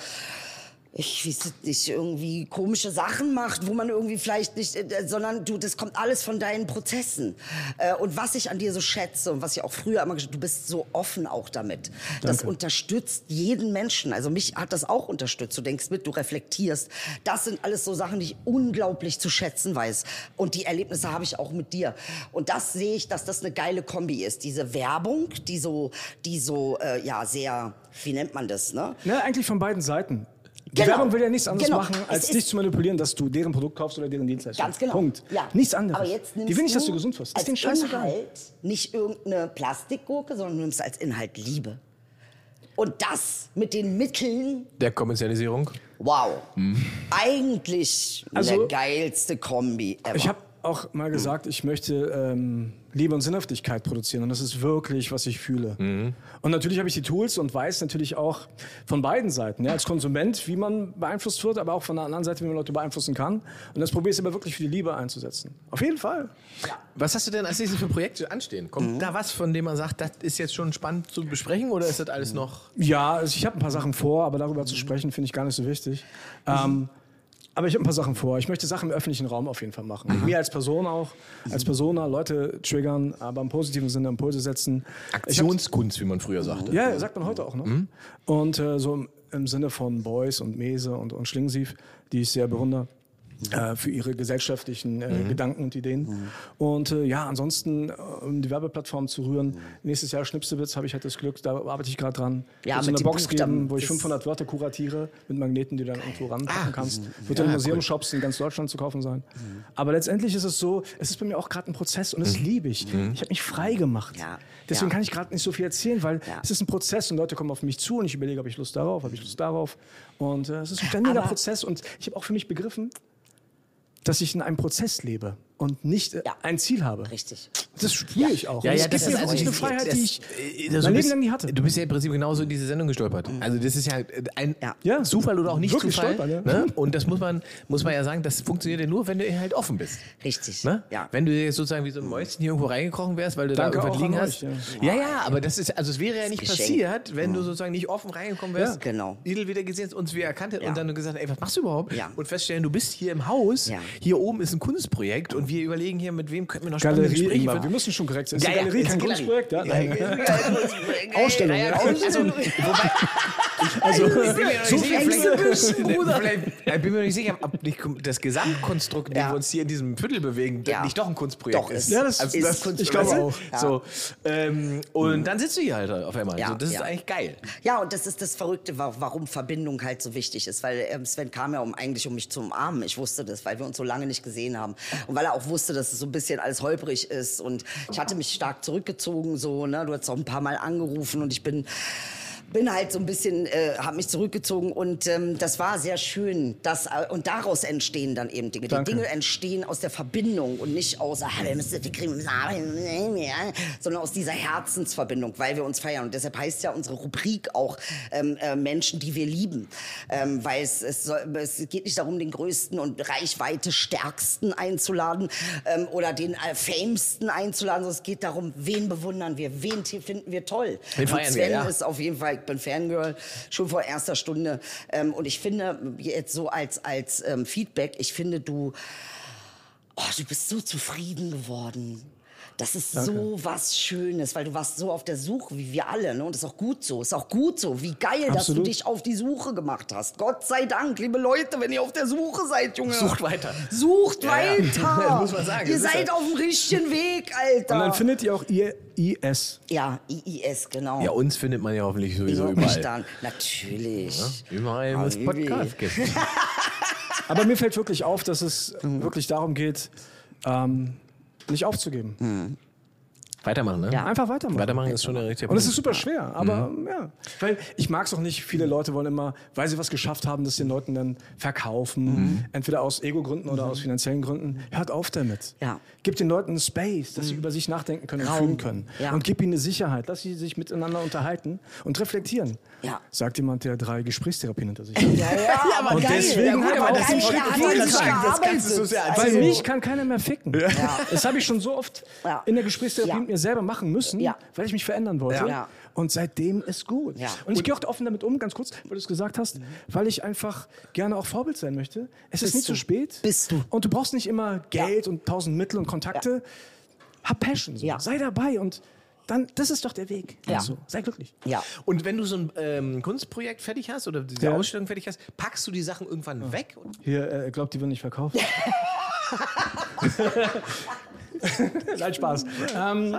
Speaker 1: ich weiß nicht, irgendwie komische Sachen macht, wo man irgendwie vielleicht nicht, äh, sondern du, das kommt alles von deinen Prozessen. Äh, und was ich an dir so schätze und was ich auch früher immer gesagt du bist so offen auch damit. Das
Speaker 3: Danke.
Speaker 1: unterstützt jeden Menschen. Also mich hat das auch unterstützt. Du denkst mit, du reflektierst. Das sind alles so Sachen, die ich unglaublich zu schätzen weiß. Und die Erlebnisse habe ich auch mit dir. Und das sehe ich, dass das eine geile Kombi ist. Diese Werbung, die so, die so, äh, ja, sehr, wie nennt man das, ne?
Speaker 3: Ne, eigentlich von beiden Seiten. Die
Speaker 1: Genau.
Speaker 3: Werbung will ja nichts anderes
Speaker 1: Genau.
Speaker 3: machen, als
Speaker 1: ist-
Speaker 3: dich zu manipulieren, dass du deren Produkt kaufst oder deren Dienstleistung.
Speaker 1: Ganz genau.
Speaker 3: Punkt.
Speaker 1: Ja.
Speaker 3: Nichts anderes.
Speaker 1: Aber jetzt nimmst
Speaker 3: Die will nicht, dass du gesund wirst. Ist
Speaker 1: als
Speaker 3: den scheißegal.
Speaker 1: Inhalt nicht irgendeine Plastikgurke, sondern du nimmst als Inhalt Liebe. Und das mit den Mitteln,
Speaker 2: Der Kommerzialisierung.
Speaker 1: wow. Eigentlich
Speaker 3: Also-
Speaker 1: der geilste Kombi ever.
Speaker 3: Ich habe auch mal gesagt, ich möchte ähm, Liebe und Sinnhaftigkeit produzieren. Und das ist wirklich, was ich fühle. Und natürlich habe ich die Tools und weiß natürlich auch von beiden Seiten, ja, als Konsument, wie man beeinflusst wird, aber auch von der anderen Seite, wie man Leute beeinflussen kann. Und das probiere ich aber wirklich für die Liebe einzusetzen. Auf jeden Fall.
Speaker 2: Was hast du denn als nächstes für Projekte anstehen? Kommt da was, von dem man sagt, das ist jetzt schon spannend zu besprechen oder ist das alles noch?
Speaker 3: Ja, also ich habe ein paar Sachen vor, aber darüber zu sprechen, finde ich gar nicht so wichtig. Ähm, aber ich habe ein paar Sachen vor. Ich möchte Sachen im öffentlichen Raum auf jeden Fall machen. Mit mir als Person auch, als Persona, Leute triggern, aber im positiven Sinne Impulse setzen.
Speaker 2: Aktionskunst, wie man früher sagte.
Speaker 3: Ja, sagt man heute auch noch. Und äh, so im, im Sinne von Beuys und Mese und, und Schlingensief, die ich sehr bewundere. Äh, für ihre gesellschaftlichen äh, Gedanken und Ideen. Und äh, ja, ansonsten, äh, um die Werbeplattform zu rühren, nächstes Jahr Schnipsewitz habe ich halt das Glück, da arbeite ich gerade dran.
Speaker 1: Ja,
Speaker 3: Wird so
Speaker 1: mit
Speaker 3: eine Box geben, wo ich
Speaker 1: das-
Speaker 3: 500 Wörter kuratiere mit Magneten, die du dann irgendwo ranpacken
Speaker 1: Ah,
Speaker 3: kannst. Wird in Museumshops in ganz Deutschland zu kaufen sein. Aber letztendlich ist es so, es ist bei mir auch gerade ein Prozess und das liebe ich. Ich habe mich frei gemacht.
Speaker 1: Ja,
Speaker 3: Deswegen
Speaker 1: ja.
Speaker 3: kann ich gerade nicht so viel erzählen, weil
Speaker 1: Ja.
Speaker 3: es ist ein Prozess und Leute kommen auf mich zu und ich überlege, habe ich Lust darauf, habe ich Lust darauf. Und äh, es ist ein ständiger
Speaker 1: Aber-
Speaker 3: Prozess und ich habe auch für mich begriffen, dass ich in einem Prozess lebe und nicht äh,
Speaker 1: Ja.
Speaker 3: ein Ziel habe.
Speaker 1: Richtig.
Speaker 3: Das spüre ich auch.
Speaker 2: Ja, ja, das
Speaker 3: mir
Speaker 2: ist also
Speaker 3: wirklich eine Freiheit,
Speaker 2: das-
Speaker 3: die ich
Speaker 2: äh,
Speaker 3: mein
Speaker 2: du
Speaker 3: Leben
Speaker 2: bist-
Speaker 3: lang nie hatte.
Speaker 2: Du bist ja im Prinzip genauso in diese Sendung gestolpert. Also das ist ja äh, ein
Speaker 1: Ja.
Speaker 2: Zufall oder auch nicht
Speaker 3: Wirklich
Speaker 2: Zufall.
Speaker 3: stolpern,
Speaker 2: ne? Und das muss man, muss man ja sagen, das funktioniert ja nur, wenn du halt offen bist.
Speaker 1: Richtig.
Speaker 2: Ne?
Speaker 1: Ja.
Speaker 2: Wenn du jetzt sozusagen wie so ein Mäuschen hier irgendwo reingekrochen wärst, weil du
Speaker 3: Danke
Speaker 2: da irgendwas liegen hast.
Speaker 3: euch,
Speaker 2: ja. ja, aber das ist, also es wäre ja nicht
Speaker 1: Geschenk.
Speaker 2: passiert, wenn du sozusagen nicht offen reingekommen wärst.
Speaker 1: Genau.
Speaker 2: Idel wieder gesehen hast, uns wieder erkannt
Speaker 1: Ja.
Speaker 2: und dann gesagt, ey, was machst du überhaupt? Und feststellen, du bist hier im Haus,
Speaker 1: Ja.
Speaker 2: hier oben ist ein Kunstprojekt und wir überlegen hier, mit wem könnten wir noch
Speaker 3: Galerie,
Speaker 2: Gespräche führen.
Speaker 3: wir müssen schon korrekt sein. Ist
Speaker 2: Ja,
Speaker 3: Galerie
Speaker 2: ist
Speaker 3: kein Kunstprojekt? Ja? Nein.
Speaker 2: ja,
Speaker 3: Ausstellung.
Speaker 2: Ja, also, wobei,
Speaker 3: Also,
Speaker 2: Ich bin mir noch
Speaker 3: so
Speaker 2: nicht sicher, vielleicht, ich bin mir nicht sicher, ob nicht das Gesamtkonstrukt, in dem wir uns hier in diesem Viertel bewegen, nicht doch ein Kunstprojekt
Speaker 1: Doch,
Speaker 2: ist.
Speaker 3: Ja, das
Speaker 2: Also
Speaker 3: ist
Speaker 2: das- ich
Speaker 3: glaube auch.
Speaker 2: So, ähm, und dann sitzt du hier halt auf einmal.
Speaker 1: Ja,
Speaker 2: so, das ist eigentlich geil.
Speaker 1: Ja, und das ist das Verrückte, wa- warum Verbindung halt so wichtig ist. Weil ähm, Sven kam ja um, eigentlich, um mich zu umarmen. Ich wusste das, weil wir uns so lange nicht gesehen haben. Und weil er auch wusste, dass es so ein bisschen alles holprig ist. Und ich hatte mich stark zurückgezogen, so, ne? Du hast auch ein paar Mal angerufen und ich bin bin halt so ein bisschen, äh, habe mich zurückgezogen und ähm, das war sehr schön. Das, äh, und daraus entstehen dann eben Dinge.
Speaker 3: Danke.
Speaker 1: Die Dinge entstehen aus der Verbindung und nicht aus, ah, wir müssen, wir kriegen, sondern aus dieser Herzensverbindung, weil wir uns feiern. Und deshalb heißt ja unsere Rubrik auch ähm, äh, Menschen, die wir lieben. Ähm, weil es, es, soll, es geht nicht darum, den größten und Reichweite stärksten einzuladen ähm, oder den äh, famsten einzuladen, sondern es geht darum, wen bewundern wir, wen finden wir toll.
Speaker 2: Wen
Speaker 1: und
Speaker 2: feiern
Speaker 1: Sven
Speaker 2: wir, ja.
Speaker 1: ist auf jeden Fall, bin Fangirl, schon vor erster Stunde. Ähm, und ich finde, jetzt so als, als ähm, Feedback, ich finde, du, oh, du bist so zufrieden geworden. Das ist so was Schönes, weil du warst so auf der Suche, wie wir alle. Ne? Und das ist auch gut so. Ist auch gut so. Wie geil, dass du
Speaker 3: Absolut.
Speaker 1: dich auf die Suche gemacht hast. Gott sei Dank, liebe Leute, wenn ihr auf der Suche seid, Junge.
Speaker 2: Sucht weiter.
Speaker 1: Sucht
Speaker 2: Ja, ja.
Speaker 1: weiter.
Speaker 2: Das muss man sagen.
Speaker 1: Ihr seid
Speaker 2: ja-
Speaker 1: auf dem richtigen Weg, Alter.
Speaker 3: Und dann findet ihr auch ihr IS.
Speaker 1: ja, IIS, genau.
Speaker 2: Ja, uns findet man ja hoffentlich sowieso
Speaker 1: Wieso
Speaker 2: überall.
Speaker 1: dann? Natürlich.
Speaker 2: Überall, wo es. Podcast gibt.
Speaker 3: Aber mir fällt wirklich auf, dass es wirklich darum geht, ähm, nicht aufzugeben.
Speaker 2: Weitermachen, ne?
Speaker 1: Ja.
Speaker 3: Einfach weitermachen.
Speaker 2: Weitermachen ist schon der richtige
Speaker 3: Und es
Speaker 2: Punkt.
Speaker 3: ist super schwer, aber ja. Weil ich mag es auch nicht, viele Leute wollen immer, weil sie was geschafft haben, das den Leuten dann verkaufen. Entweder aus Ego-Gründen oder aus finanziellen Gründen. Hört auf damit.
Speaker 1: Ja.
Speaker 3: Gib den Leuten einen Space, dass sie über sich nachdenken können und fühlen können.
Speaker 1: Ja.
Speaker 3: Und gib ihnen eine Sicherheit, dass sie sich miteinander unterhalten und reflektieren.
Speaker 1: Ja.
Speaker 3: Sagt jemand, der drei Gesprächstherapien hinter sich hat.
Speaker 1: Ja, ja, aber
Speaker 3: Und
Speaker 1: geil.
Speaker 3: deswegen
Speaker 1: ja, gut,
Speaker 3: hat er
Speaker 1: aber
Speaker 3: den
Speaker 1: geil,
Speaker 3: Schritt
Speaker 1: sich
Speaker 3: Das
Speaker 1: gearbeitet.
Speaker 2: so sehr
Speaker 3: Bei
Speaker 1: Also-
Speaker 3: mich kann keiner mehr ficken. Das habe ich schon so oft
Speaker 1: Ja.
Speaker 3: in der Gesprächstherapie
Speaker 1: Ja.
Speaker 3: mit mir selber machen müssen,
Speaker 1: Ja.
Speaker 3: weil ich mich verändern wollte.
Speaker 1: Ja.
Speaker 3: Und seitdem ist gut.
Speaker 1: Ja.
Speaker 3: Und ich gehe auch offen damit um, ganz kurz, weil du es gesagt hast, weil ich einfach gerne auch Vorbild sein möchte. Es ist
Speaker 1: Bist
Speaker 3: nicht
Speaker 1: du.
Speaker 3: zu spät.
Speaker 1: Bist du.
Speaker 3: Und du brauchst nicht immer Geld und tausend Mittel und Kontakte. Hab Passion. So.
Speaker 1: Ja.
Speaker 3: Sei dabei und dann, das ist doch der Weg.
Speaker 1: Ja.
Speaker 3: Also, sei glücklich.
Speaker 1: Ja.
Speaker 2: Und wenn du so ein ähm, Kunstprojekt fertig hast oder diese
Speaker 3: Ja.
Speaker 2: Ausstellung fertig hast, packst du die Sachen irgendwann weg?
Speaker 3: Hier, äh, glaubt, die werden nicht verkauft. Nein, Spaß. Ähm,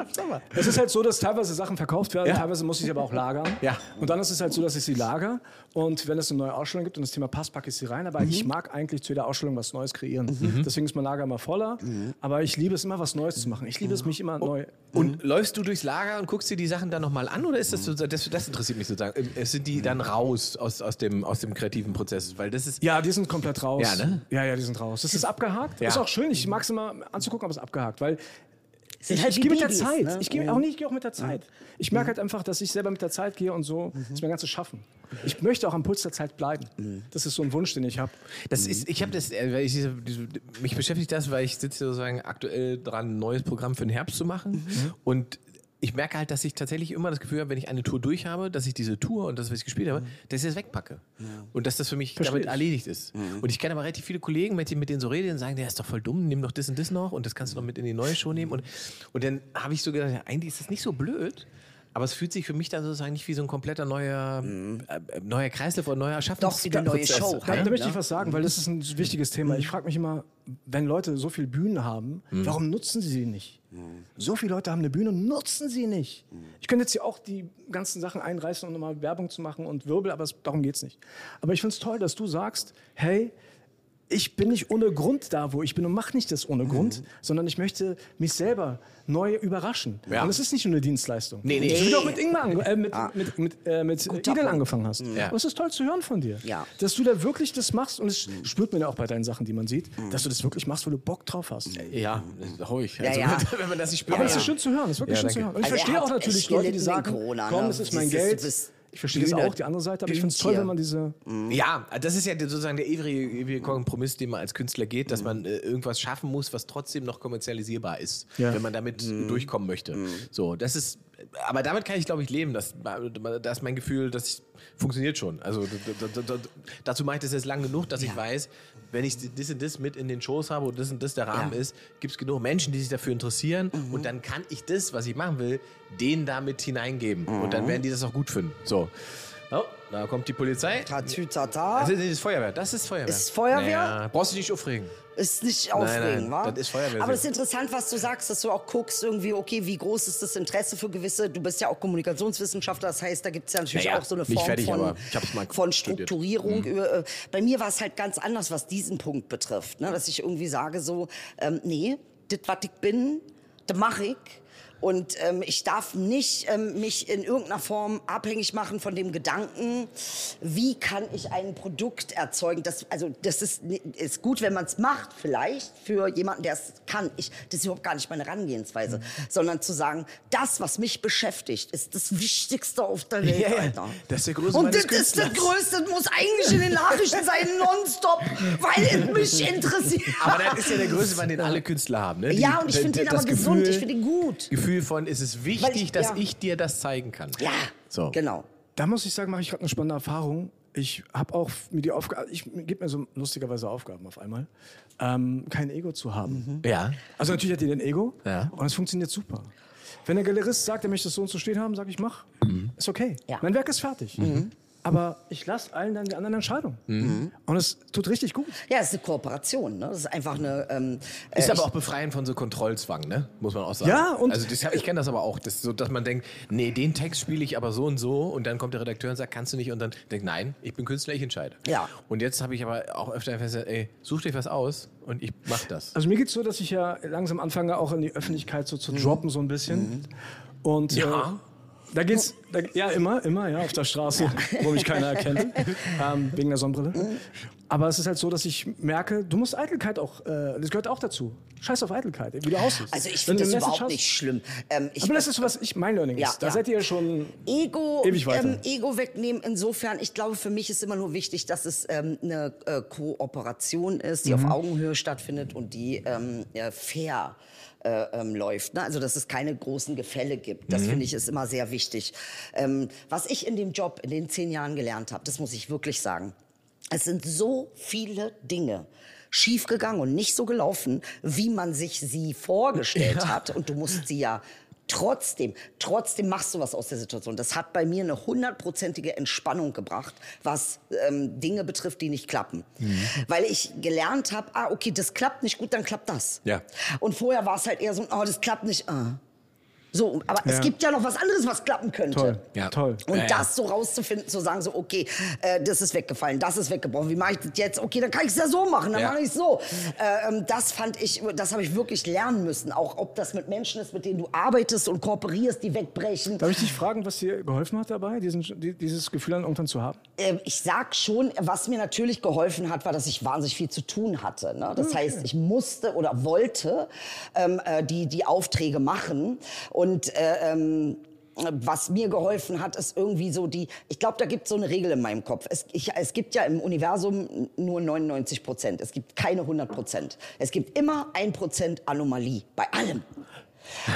Speaker 3: es ist halt so, dass teilweise Sachen verkauft werden,
Speaker 2: Ja.
Speaker 3: teilweise muss ich sie aber auch lagern.
Speaker 2: Ja.
Speaker 3: Und dann ist es halt so, dass ich sie lager und wenn es eine neue Ausstellung gibt und das Thema passt, packe ich sie rein. Aber ich mag eigentlich zu jeder Ausstellung was Neues kreieren. Deswegen ist mein Lager immer voller. Aber ich liebe es immer, was Neues zu machen. Ich liebe es, mich immer neu.
Speaker 2: Und läufst du durchs Lager und guckst dir die Sachen dann nochmal an oder ist das so, das, das interessiert mich sozusagen. Ähm, äh, Sind die dann raus aus, aus, dem, aus dem kreativen Prozess? Weil das ist.
Speaker 3: Ja, die sind komplett raus.
Speaker 2: Ja, ne?
Speaker 3: Ja, ja, die sind raus. Das ist abgehakt.
Speaker 2: Ja.
Speaker 3: Ist auch schön. Ich mag es immer anzugucken, aber es ist abgehakt, weil
Speaker 1: Sind
Speaker 3: ich,
Speaker 1: halt
Speaker 3: ich gehe mit der Zeit.
Speaker 1: ne?
Speaker 3: Ich gehe auch nicht, ich gehe auch mit der Zeit. Ich merke halt einfach, dass ich selber mit der Zeit gehe und so ist mein ganzes Schaffen. Ich möchte auch am Puls der Zeit bleiben. Das ist so ein Wunsch, den ich habe.
Speaker 2: Das ist, ich habe das, äh, weil ich mich beschäftigt das, weil ich sitze sozusagen aktuell dran, ein neues Programm für den Herbst zu machen. Und ich merke halt, dass ich tatsächlich immer das Gefühl habe, wenn ich eine Tour durch habe, dass ich diese Tour und das, was ich gespielt habe, dass ich das wegpacke. Und dass das für mich
Speaker 3: Versteh
Speaker 2: damit
Speaker 3: ich.
Speaker 2: erledigt ist. Und ich kenne aber relativ viele Kollegen, mit denen, mit denen so rede, die sagen, der ist doch voll dumm, nimm doch das und das noch und das kannst du noch mit in die neue Show nehmen. Und, und dann habe ich so gedacht, ja, eigentlich ist das nicht so blöd. Aber es fühlt sich für mich dann sozusagen nicht wie so ein kompletter neuer, äh, neuer Kreislauf oder neuer
Speaker 1: Doch, wie eine neue. Show.
Speaker 3: Da,
Speaker 1: Ja,
Speaker 3: da möchte ich
Speaker 1: ja.
Speaker 3: was sagen, weil das ist ein wichtiges Thema. Ich frage mich immer, wenn Leute so viel Bühnen haben, warum nutzen sie sie nicht? So viele Leute haben eine Bühne, nutzen sie nicht. Ich könnte jetzt hier auch die ganzen Sachen einreißen, um nochmal Werbung zu machen und Wirbel, aber darum geht es nicht. Aber ich finde es toll, dass du sagst, hey, ich bin nicht ohne Grund da, wo ich bin und mache nicht das ohne Grund, sondern ich möchte mich selber neu überraschen.
Speaker 2: Ja.
Speaker 3: Und es ist nicht nur eine Dienstleistung.
Speaker 2: Nee, nee.
Speaker 3: So wie du auch mit Ingmar, äh, mit, mit, mit, äh, mit Idel angefangen hast.
Speaker 2: Ja.
Speaker 3: Und es ist toll zu hören von dir.
Speaker 1: Ja.
Speaker 3: Dass du da wirklich das machst und es spürt man ja auch bei deinen Sachen, die man sieht, dass du das wirklich machst, weil du Bock drauf hast.
Speaker 2: Ja, das hau ich.
Speaker 1: Ja,
Speaker 2: Also,
Speaker 1: ja.
Speaker 2: wenn man das nicht spürt.
Speaker 3: Aber es
Speaker 1: ja.
Speaker 3: ist schön zu hören, es ist wirklich
Speaker 2: Ja,
Speaker 3: schön zu hören. Und ich
Speaker 1: Also er
Speaker 3: verstehe auch natürlich Leute, die sagen, komm,
Speaker 1: ne?
Speaker 3: das ist mein Geld. Ich verstehe das
Speaker 2: Dünner-
Speaker 3: auch, die andere Seite, aber ich finde es toll, wenn man diese...
Speaker 2: Ja, das ist ja sozusagen der ewige, ewige Kompromiss, den man als Künstler geht, dass man äh, irgendwas schaffen muss, was trotzdem noch kommerzialisierbar ist,
Speaker 3: Ja.
Speaker 2: wenn man damit durchkommen möchte. So, das ist, aber damit kann ich, glaube ich, leben. Das, das ist mein Gefühl, das funktioniert schon. Also dazu mache ich das jetzt lang genug, dass ich
Speaker 1: Ja.
Speaker 2: weiß, wenn ich das und das mit in den Shows habe und das und das der Rahmen
Speaker 1: Ja.
Speaker 2: ist, gibt es genug Menschen, die sich dafür interessieren und dann kann ich das, was ich machen will, denen damit hineingeben und dann werden die das auch gut finden. So. Oh, da kommt die Polizei.
Speaker 1: Tatütata.
Speaker 2: Das ist, das ist Feuerwehr. Das ist Feuerwehr.
Speaker 1: Ist Feuerwehr?
Speaker 2: Ja, brauchst du dich nicht aufregen.
Speaker 1: Ist nicht aufregend, wa?
Speaker 2: das ist Feuerwehr.
Speaker 1: Aber es ist interessant, was du sagst, dass du auch guckst, irgendwie, okay, wie groß ist das Interesse für gewisse, du bist ja auch Kommunikationswissenschaftler, das heißt, da gibt es ja natürlich
Speaker 2: Naja,
Speaker 1: auch so eine Form
Speaker 2: fertig,
Speaker 1: von, von. Strukturierung. Über, äh, Bei mir war es halt ganz anders, was diesen Punkt betrifft, ne? dass ich irgendwie sage so, ähm, nee, das, was ich bin, das mache ich. Und ähm, ich darf nicht ähm, mich in irgendeiner Form abhängig machen von dem Gedanken, wie kann ich ein Produkt erzeugen. Das, also das ist, ist gut, wenn man es macht, vielleicht für jemanden, der es kann. Ich, das ist überhaupt gar nicht meine Herangehensweise,
Speaker 2: Mhm.
Speaker 1: sondern zu sagen, das, was mich beschäftigt, ist das Wichtigste auf der Welt,
Speaker 2: ja.
Speaker 1: Alter.
Speaker 2: Das ist der größte
Speaker 1: Und das ist das. Größte, das muss eigentlich in den Nachrichten sein, nonstop, weil es mich interessiert.
Speaker 2: Aber das ist ja der größte Mann, den alle Künstler haben. Ne?
Speaker 1: Ja, und ich finde den aber gesund,
Speaker 2: Gefühl-
Speaker 1: ich finde ihn gut.
Speaker 2: Gefühl von, es ist wichtig,
Speaker 1: ich-
Speaker 2: dass
Speaker 1: ja.
Speaker 2: ich dir das zeigen kann.
Speaker 1: Ja,
Speaker 2: So.
Speaker 1: genau.
Speaker 3: Da muss ich sagen, mache ich gerade eine spannende Erfahrung. Ich habe auch mir die Aufgabe, ich gebe mir so lustigerweise Aufgaben auf einmal, ähm, kein Ego zu haben.
Speaker 2: Ja.
Speaker 3: Also natürlich hat jeder ein Ego
Speaker 2: Ja.
Speaker 3: und es funktioniert super. Wenn der Galerist sagt, er möchte das so und so stehen haben, sage ich, mach. Ist okay.
Speaker 1: Ja.
Speaker 3: Mein Werk ist fertig. Aber ich lasse allen dann die anderen Entscheidungen. Und es tut richtig gut.
Speaker 1: Ja, es ist eine Kooperation. Ne? Das ist einfach eine. Ähm,
Speaker 2: Ist
Speaker 1: äh,
Speaker 2: aber auch befreiend von so Kontrollzwang, ne? Muss man auch sagen.
Speaker 3: Ja, und-
Speaker 2: also das, ich kenne das aber auch, das, so, dass man denkt, nee, den Text spiele ich aber so und so und dann kommt der Redakteur und sagt, kannst du nicht und dann denkt, nein, ich bin Künstler, ich entscheide.
Speaker 1: Ja.
Speaker 2: Und jetzt habe ich aber auch öfter festgestellt, ey, such dir was aus und ich mach das.
Speaker 3: Also mir geht es so, dass ich ja langsam anfange, auch in die Öffentlichkeit so zu droppen, so ein bisschen. Und
Speaker 2: Ja.
Speaker 3: äh, da geht's, da, ja immer, immer, ja, auf der Straße, wo mich keiner erkennt, ähm, wegen der Sonnenbrille. Aber es ist halt so, dass ich merke, du musst Eitelkeit auch, äh, das gehört auch dazu. Scheiß auf Eitelkeit, wie du aussiehst.
Speaker 1: also ich finde das überhaupt
Speaker 3: hast-
Speaker 1: nicht schlimm. Ähm, ich,
Speaker 3: Aber das ist so, was ich, mein Learning
Speaker 1: Ja,
Speaker 3: ist. Da
Speaker 1: ja.
Speaker 3: seid ihr schon
Speaker 1: Ego,
Speaker 3: Ewig weiter.
Speaker 1: ähm, Ego wegnehmen. Insofern, ich glaube, für mich ist immer nur wichtig, dass es ähm, eine äh, Kooperation ist, die
Speaker 3: Mhm.
Speaker 1: auf Augenhöhe stattfindet und die ähm, ja, fair äh, ähm, läuft. Ne? Also, dass es keine großen Gefälle gibt.
Speaker 3: Mhm.
Speaker 1: Das finde ich ist immer sehr wichtig. Ähm, was ich in dem Job in den zehn Jahren gelernt habe, das muss ich wirklich sagen. Es sind so viele Dinge schiefgegangen und nicht so gelaufen, wie man sich sie vorgestellt hat. Und du musst sie ja trotzdem, trotzdem machst du was aus der Situation. Das hat bei mir eine hundertprozentige Entspannung gebracht, was ähm, Dinge betrifft, die nicht klappen. Weil ich gelernt habe, ah, okay, das klappt nicht gut, dann klappt das.
Speaker 2: Ja.
Speaker 1: Und vorher war es halt eher so, oh, das klappt nicht. Ah. So, aber es
Speaker 3: Ja.
Speaker 1: gibt ja noch was anderes, was klappen könnte.
Speaker 3: toll.
Speaker 2: Ja.
Speaker 3: Toll.
Speaker 1: Und
Speaker 2: Ja, ja.
Speaker 1: das so rauszufinden, zu sagen, so, okay, äh, das ist weggefallen, das ist weggebrochen, wie mache ich das jetzt? Okay, dann kann ich es ja so machen, dann
Speaker 2: Ja.
Speaker 1: mache ich es so. Äh, ähm, das fand ich, das habe ich wirklich lernen müssen. Auch ob das mit Menschen ist, mit denen du arbeitest und kooperierst, die wegbrechen.
Speaker 3: Darf ich dich fragen, was dir geholfen hat dabei, diesen, die, dieses Gefühl dann irgendwann zu haben?
Speaker 1: Ähm, ich sag schon, was mir natürlich geholfen hat, war, dass ich wahnsinnig viel zu tun hatte. Ne? Das heißt, ich musste oder wollte ähm, äh, die, die Aufträge machen. Und äh, ähm, was mir geholfen hat, ist irgendwie so die, ich glaube, da gibt es so eine Regel in meinem Kopf. Es, ich, es gibt ja im Universum nur 99 Prozent. Es gibt keine 100 Prozent. Es gibt immer ein Prozent Anomalie bei allem.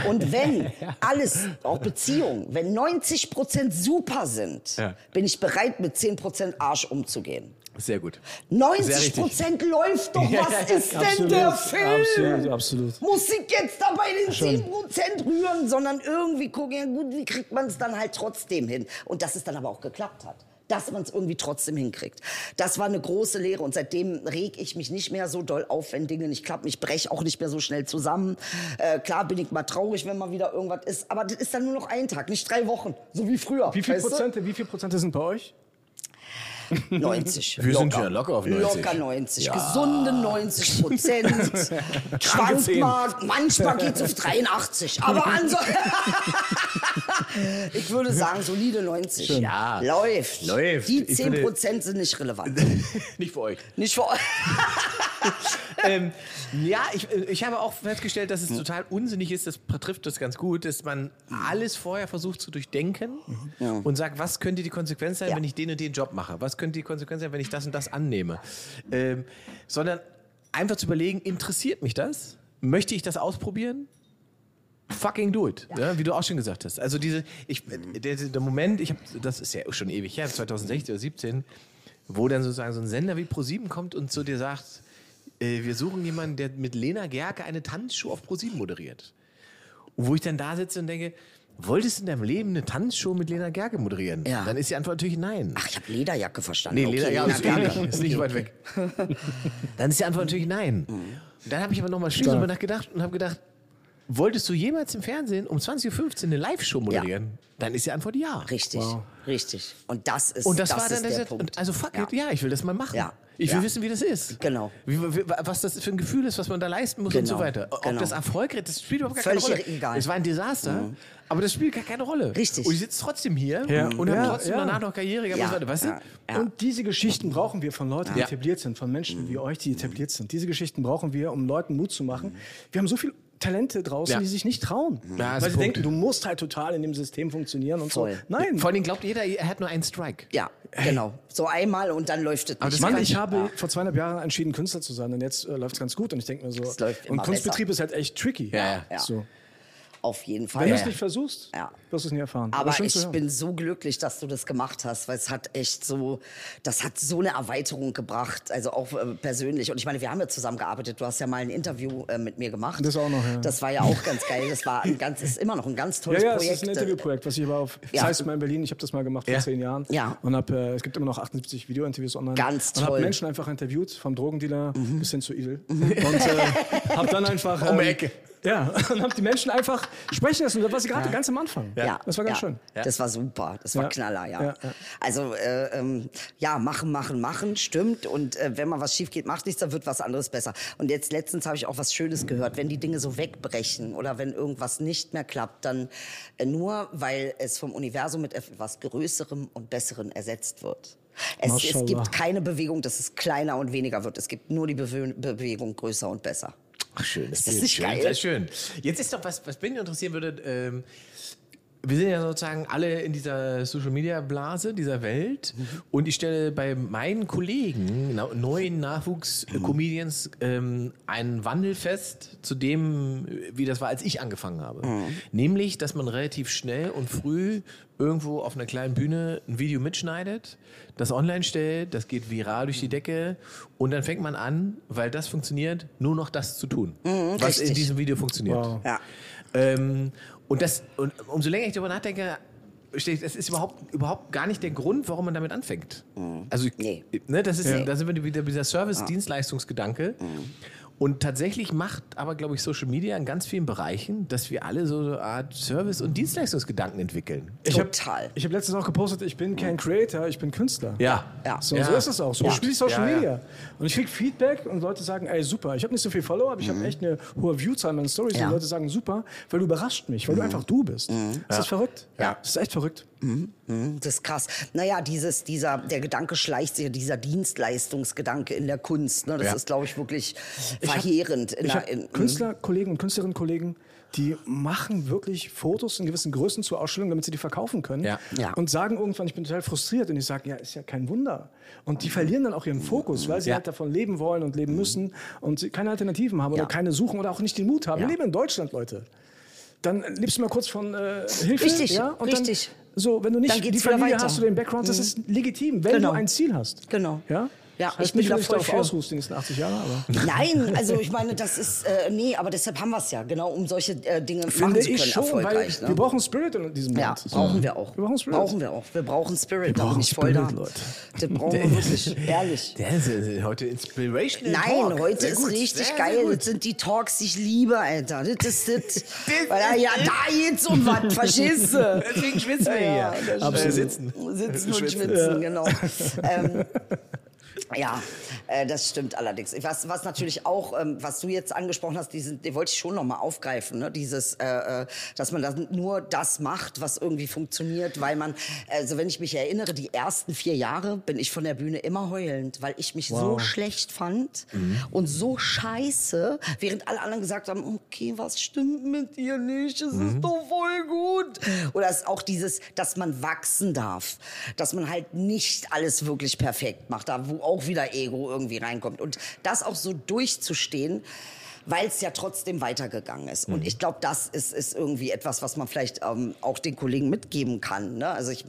Speaker 1: Und wenn alles, auch Beziehungen, wenn 90 Prozent super sind,
Speaker 2: Ja.
Speaker 1: bin ich bereit, mit 10 Prozent Arsch umzugehen.
Speaker 2: Sehr gut. Sehr
Speaker 1: 90
Speaker 2: richtig.
Speaker 1: Prozent läuft doch.
Speaker 2: Ja,
Speaker 1: Was
Speaker 2: ja, ja,
Speaker 1: ist denn der Film?
Speaker 3: Absolut, absolut.
Speaker 1: Muss ich jetzt da bei den 10 Prozent rühren, sondern irgendwie gucken, ja gut, wie kriegt man es dann halt trotzdem hin? Und dass es dann aber auch geklappt hat. Dass man es irgendwie trotzdem hinkriegt. Das war eine große Lehre und seitdem reg ich mich nicht mehr so doll auf, wenn Dinge nicht klappen. Ich breche auch nicht mehr so schnell zusammen. Äh, klar bin ich mal traurig, wenn mal wieder irgendwas ist, aber das ist dann nur noch ein Tag, nicht drei Wochen, so wie früher.
Speaker 3: Wie viel
Speaker 1: weißt du?
Speaker 3: Prozent, wie viel Prozent sind bei euch?
Speaker 1: 90.
Speaker 2: Wir sind ja locker auf 90.
Speaker 1: Locker 90.
Speaker 2: Ja.
Speaker 1: Gesunde 90 Prozent. Schwankt mal, manchmal geht's auf 83. Aber ansonsten. ich würde sagen, solide 90.
Speaker 2: Ja.
Speaker 1: Läuft.
Speaker 2: Läuft.
Speaker 1: Die
Speaker 2: Ich
Speaker 1: 10
Speaker 2: finde-
Speaker 1: Prozent sind nicht relevant.
Speaker 2: Nicht für euch.
Speaker 1: nicht für euch.
Speaker 2: ähm, ja, ich, äh, ich habe auch festgestellt, dass es total unsinnig ist, das trifft das ganz gut, dass man alles vorher versucht zu durchdenken und sagt, was könnte die Konsequenz sein,
Speaker 1: Ja.
Speaker 2: wenn ich den und den Job mache? Was könnte die Konsequenz sein, wenn ich das und das annehme? Ähm, sondern einfach zu überlegen, interessiert mich das? Möchte ich das ausprobieren? Fucking do it, ja. wie du auch schon gesagt hast. Also diese, ich, der, der Moment, ich habe, das ist ja schon ewig her, 2016 oder 17, wo dann sozusagen so ein Sender wie ProSieben kommt und zu dir sagt, äh, wir suchen jemanden, der mit Lena Gerke eine Tanzshow auf ProSieben moderiert. Und wo ich dann da sitze und denke, wolltest du in deinem Leben eine Tanzshow mit Lena Gerke moderieren?
Speaker 1: Ja.
Speaker 2: Dann ist die Antwort natürlich nein.
Speaker 1: Ach, ich habe Lederjacke verstanden.
Speaker 2: Nee,
Speaker 1: okay,
Speaker 2: ja, ist, ähnlich, ist nicht weit weg. Dann ist die Antwort natürlich nein.
Speaker 1: Mhm.
Speaker 2: Dann habe ich aber nochmal schließlich drüber nachgedacht und habe gedacht, wolltest du jemals im Fernsehen um 20.15 Uhr eine Live-Show moderieren? Dann ist die Antwort ja.
Speaker 1: Richtig, richtig. Und das ist,
Speaker 2: Und das,
Speaker 1: das
Speaker 2: war dann
Speaker 1: ist
Speaker 2: der,
Speaker 1: der
Speaker 2: und
Speaker 1: Punkt.
Speaker 2: Also fuck
Speaker 1: ja.
Speaker 2: it, ja, ich will das mal machen.
Speaker 1: Ja.
Speaker 2: Ich will
Speaker 1: Ja.
Speaker 2: wissen, wie das ist.
Speaker 1: Genau.
Speaker 2: Wie, wie, was das für ein Gefühl ist, was man da leisten muss und
Speaker 1: Genau.
Speaker 2: so weiter. Ob
Speaker 1: Genau.
Speaker 2: das erfolgreich das spielt überhaupt gar
Speaker 1: Völlig
Speaker 2: keine Rolle.
Speaker 1: egal. Mhm.
Speaker 2: Es war ein Desaster, aber das spielt gar keine Rolle.
Speaker 1: Richtig.
Speaker 2: Und ich sitze trotzdem hier
Speaker 3: Ja.
Speaker 2: und habe
Speaker 3: Ja,
Speaker 2: trotzdem
Speaker 3: ja.
Speaker 2: danach noch Karriere gemacht
Speaker 1: Ja.
Speaker 2: und so weiter. Weißt du?
Speaker 1: Ja. Ja.
Speaker 3: Und diese Geschichten brauchen wir von Leuten, die
Speaker 2: Ja.
Speaker 3: etabliert sind, von Menschen wie euch, die etabliert sind. Diese Geschichten brauchen wir, um Leuten Mut zu machen. Wir haben so viele Talente draußen,
Speaker 2: Ja.
Speaker 3: die sich nicht trauen.
Speaker 2: Ja,
Speaker 3: weil sie
Speaker 2: ein
Speaker 3: denken,
Speaker 2: Punkt.
Speaker 3: du musst halt total in dem System funktionieren und
Speaker 1: Voll.
Speaker 3: so. Nein.
Speaker 2: Vor allem glaubt jeder, er hat nur einen Strike.
Speaker 1: Ja, genau. So einmal und dann läuft es nicht.
Speaker 3: Mann, ich habe vor zweieinhalb Jahren entschieden, Künstler zu sein und jetzt äh, läuft es ganz gut und ich denke mir so, und
Speaker 1: immer
Speaker 3: Kunstbetrieb ist halt echt tricky.
Speaker 2: Ja, ja.
Speaker 1: Ja.
Speaker 3: So.
Speaker 1: Auf jeden
Speaker 3: Wenn
Speaker 1: Fall.
Speaker 3: du es nicht versuchst,
Speaker 1: Ja.
Speaker 3: wirst du es nie erfahren.
Speaker 1: Aber
Speaker 3: schön
Speaker 1: ich bin so glücklich, dass du das gemacht hast, weil es hat echt so, das hat so eine Erweiterung gebracht, also auch äh, persönlich. Und ich meine, wir haben ja zusammengearbeitet. Du hast ja mal ein Interview äh, mit mir gemacht.
Speaker 3: Das auch noch, ja.
Speaker 1: Das war ja auch ganz geil. Das war ein ganz, ist immer noch ein ganz
Speaker 3: Ja,
Speaker 1: tolles
Speaker 3: ja, es
Speaker 1: Projekt.
Speaker 3: ist ein Interviewprojekt, was ich aber auf
Speaker 1: Ja.
Speaker 3: das heißt mal in Berlin, ich habe das mal gemacht vor
Speaker 2: Ja.
Speaker 3: zehn Jahren.
Speaker 1: Ja.
Speaker 3: Und hab, äh, es gibt immer noch 78 Videointerviews online.
Speaker 1: Ganz
Speaker 3: Und habe
Speaker 1: toll. Mhm.
Speaker 3: Menschen einfach interviewt, vom Drogendealer bis hin zu Idel. Und äh, habe dann einfach...
Speaker 2: Um die
Speaker 3: ähm,
Speaker 2: Ecke.
Speaker 3: Ja, und habe die Menschen einfach sprechen lassen. Das war sie gerade ganz am Anfang.
Speaker 1: Ja,
Speaker 3: Das war ganz
Speaker 1: ja.
Speaker 3: schön.
Speaker 1: Das war super. Das war
Speaker 3: Ja.
Speaker 1: Knaller, ja. Also, äh, ähm, ja, machen, machen, machen, stimmt. Und äh, wenn mal was schief geht, macht nichts, dann wird was anderes besser. Und jetzt letztens habe ich auch was Schönes gehört. Wenn die Dinge so wegbrechen oder wenn irgendwas nicht mehr klappt, dann äh, nur, weil es vom Universum mit etwas Größerem und Besserem ersetzt wird. Es, es gibt keine Bewegung, dass es kleiner und weniger wird. Es gibt nur die Bewe Bewegung größer und besser.
Speaker 2: Ach, schön.
Speaker 1: Ist das
Speaker 2: ist schön,
Speaker 1: geil?
Speaker 2: Das ist schön. Jetzt ist doch was, was mich interessieren würde. Ähm, wir sind ja sozusagen alle in dieser Social Media Blase dieser Welt
Speaker 1: Mhm.
Speaker 2: und ich stelle bei meinen Kollegen, na- neuen Nachwuchs-Comedians, ähm, einen Wandel fest zu dem, wie das war, als ich angefangen habe.
Speaker 1: Mhm.
Speaker 2: Nämlich, dass man relativ schnell und früh irgendwo auf einer kleinen Bühne ein Video mitschneidet, das online stellt, das geht viral durch die Decke und dann fängt man an, weil das funktioniert, nur noch das zu tun, was in
Speaker 1: Mhm, richtig.
Speaker 2: diesem Video funktioniert.
Speaker 3: Wow.
Speaker 1: Ja.
Speaker 2: Ähm, und das, und umso länger ich darüber nachdenke, steht, das ist überhaupt, überhaupt gar nicht der Grund, warum man damit anfängt. Also,
Speaker 1: Nee.
Speaker 2: ne, das ist,
Speaker 1: Nee.
Speaker 2: da sind wir wieder bei dieser Service-Dienstleistungsgedanke. Und tatsächlich macht aber, glaube ich, Social Media in ganz vielen Bereichen, dass wir alle so eine Art Service- und Dienstleistungsgedanken entwickeln.
Speaker 3: Ich hab-
Speaker 1: Total.
Speaker 3: Ich habe letztens auch gepostet, ich bin kein Creator, ich bin Künstler.
Speaker 2: Ja.
Speaker 1: Ja.
Speaker 3: So,
Speaker 2: Ja.
Speaker 3: so ist es auch. So
Speaker 2: Ja.
Speaker 3: spiele ich Social
Speaker 2: Ja, ja.
Speaker 3: Media. Und ich kriege Feedback und Leute sagen, ey, super, ich habe nicht so viel Follower, aber ich habe echt eine hohe Viewzahl in meinen Stories.
Speaker 1: Mhm. Ja.
Speaker 3: Und Leute sagen, super, weil du überrascht mich, weil du einfach du bist. Das ist verrückt.
Speaker 1: Ja.
Speaker 3: Das ist echt verrückt.
Speaker 1: Mhm, Das ist krass. Naja, dieses, dieser, der Gedanke schleicht sich, dieser Dienstleistungsgedanke in der Kunst. Ne? Das
Speaker 2: Ja.
Speaker 1: ist, glaube ich, wirklich
Speaker 3: Ich hab-
Speaker 1: verheerend. in
Speaker 3: Ich
Speaker 1: in-
Speaker 3: Künstler, Kollegen und Künstlerinnen, Kollegen, die machen wirklich Fotos in gewissen Größen zur Ausstellung, damit sie die verkaufen können.
Speaker 2: Ja.
Speaker 1: Ja.
Speaker 3: Und sagen irgendwann, ich bin total frustriert. Und ich sage, ja, ist ja kein Wunder. Und die verlieren dann auch ihren Fokus, weil sie halt davon leben wollen und leben müssen und sie keine Alternativen haben oder keine suchen oder auch nicht den Mut haben. Wir leben in Deutschland, Leute. Dann lebst du mal kurz von äh, Hilfe.
Speaker 1: Richtig,
Speaker 3: ja? und
Speaker 1: richtig.
Speaker 3: So, wenn du nicht die Familie hast oder den Background, das ist legitim, wenn
Speaker 1: Genau.
Speaker 3: du ein Ziel hast.
Speaker 1: Genau.
Speaker 3: Ja?
Speaker 1: Ja,
Speaker 3: das heißt
Speaker 1: ich bin
Speaker 3: nicht,
Speaker 1: da
Speaker 3: ich
Speaker 1: voll
Speaker 3: darauf ausruhst die nächsten 80 Jahre, aber.
Speaker 1: Nein, also ich meine, das ist, äh, nee, aber deshalb haben wir es ja, genau, um solche äh, Dinge machen
Speaker 3: Finde
Speaker 1: zu können,
Speaker 3: ich schon, weil
Speaker 1: erfolgreich.
Speaker 3: wir
Speaker 1: ne?
Speaker 3: brauchen Spirit in diesem
Speaker 1: Ja,
Speaker 3: Land.
Speaker 1: brauchen wir auch.
Speaker 3: Wir brauchen Spirit.
Speaker 1: Brauchen wir auch. Wir brauchen Spirit, da
Speaker 3: brauchen
Speaker 1: bin ich voll
Speaker 3: Spirit,
Speaker 1: da.
Speaker 3: Leute.
Speaker 1: Das brauchen wir wirklich, ehrlich.
Speaker 2: Der ist äh, heute Inspirational
Speaker 1: Nein,
Speaker 2: Talk.
Speaker 1: heute
Speaker 2: Sehr
Speaker 1: ist
Speaker 2: gut,
Speaker 1: richtig geil.
Speaker 2: gut.
Speaker 1: Das sind die Talks, die ich liebe, Alter. Das ist das. Weil da, ja, da geht's um was, verstehst du?
Speaker 2: Deswegen schwitzen wir
Speaker 1: Ja,
Speaker 2: hier.
Speaker 1: stimmt.
Speaker 2: sitzen.
Speaker 1: Sitzen und
Speaker 2: Schwitzen.
Speaker 1: schwitzen, genau. ähm, ja, äh, das stimmt allerdings. Was, was natürlich auch, ähm, was du jetzt angesprochen hast, diesen, den wollte ich schon noch mal aufgreifen, ne? dieses, äh, äh, dass man dann nur das macht, was irgendwie funktioniert, weil man, also wenn ich mich erinnere, die ersten vier Jahre bin ich von der Bühne immer heulend, weil ich mich so schlecht fand und so scheiße, während alle anderen gesagt haben, okay, was stimmt mit dir nicht, es ist doch voll gut. Oder es ist auch dieses, dass man wachsen darf, dass man halt nicht alles wirklich perfekt macht, da wo auch wieder Ego irgendwie reinkommt. Und das auch so durchzustehen, weil es ja trotzdem weitergegangen ist. Und ich glaube, das ist, ist irgendwie etwas, was man vielleicht ähm, auch den Kollegen mitgeben kann. Ne? Also ich,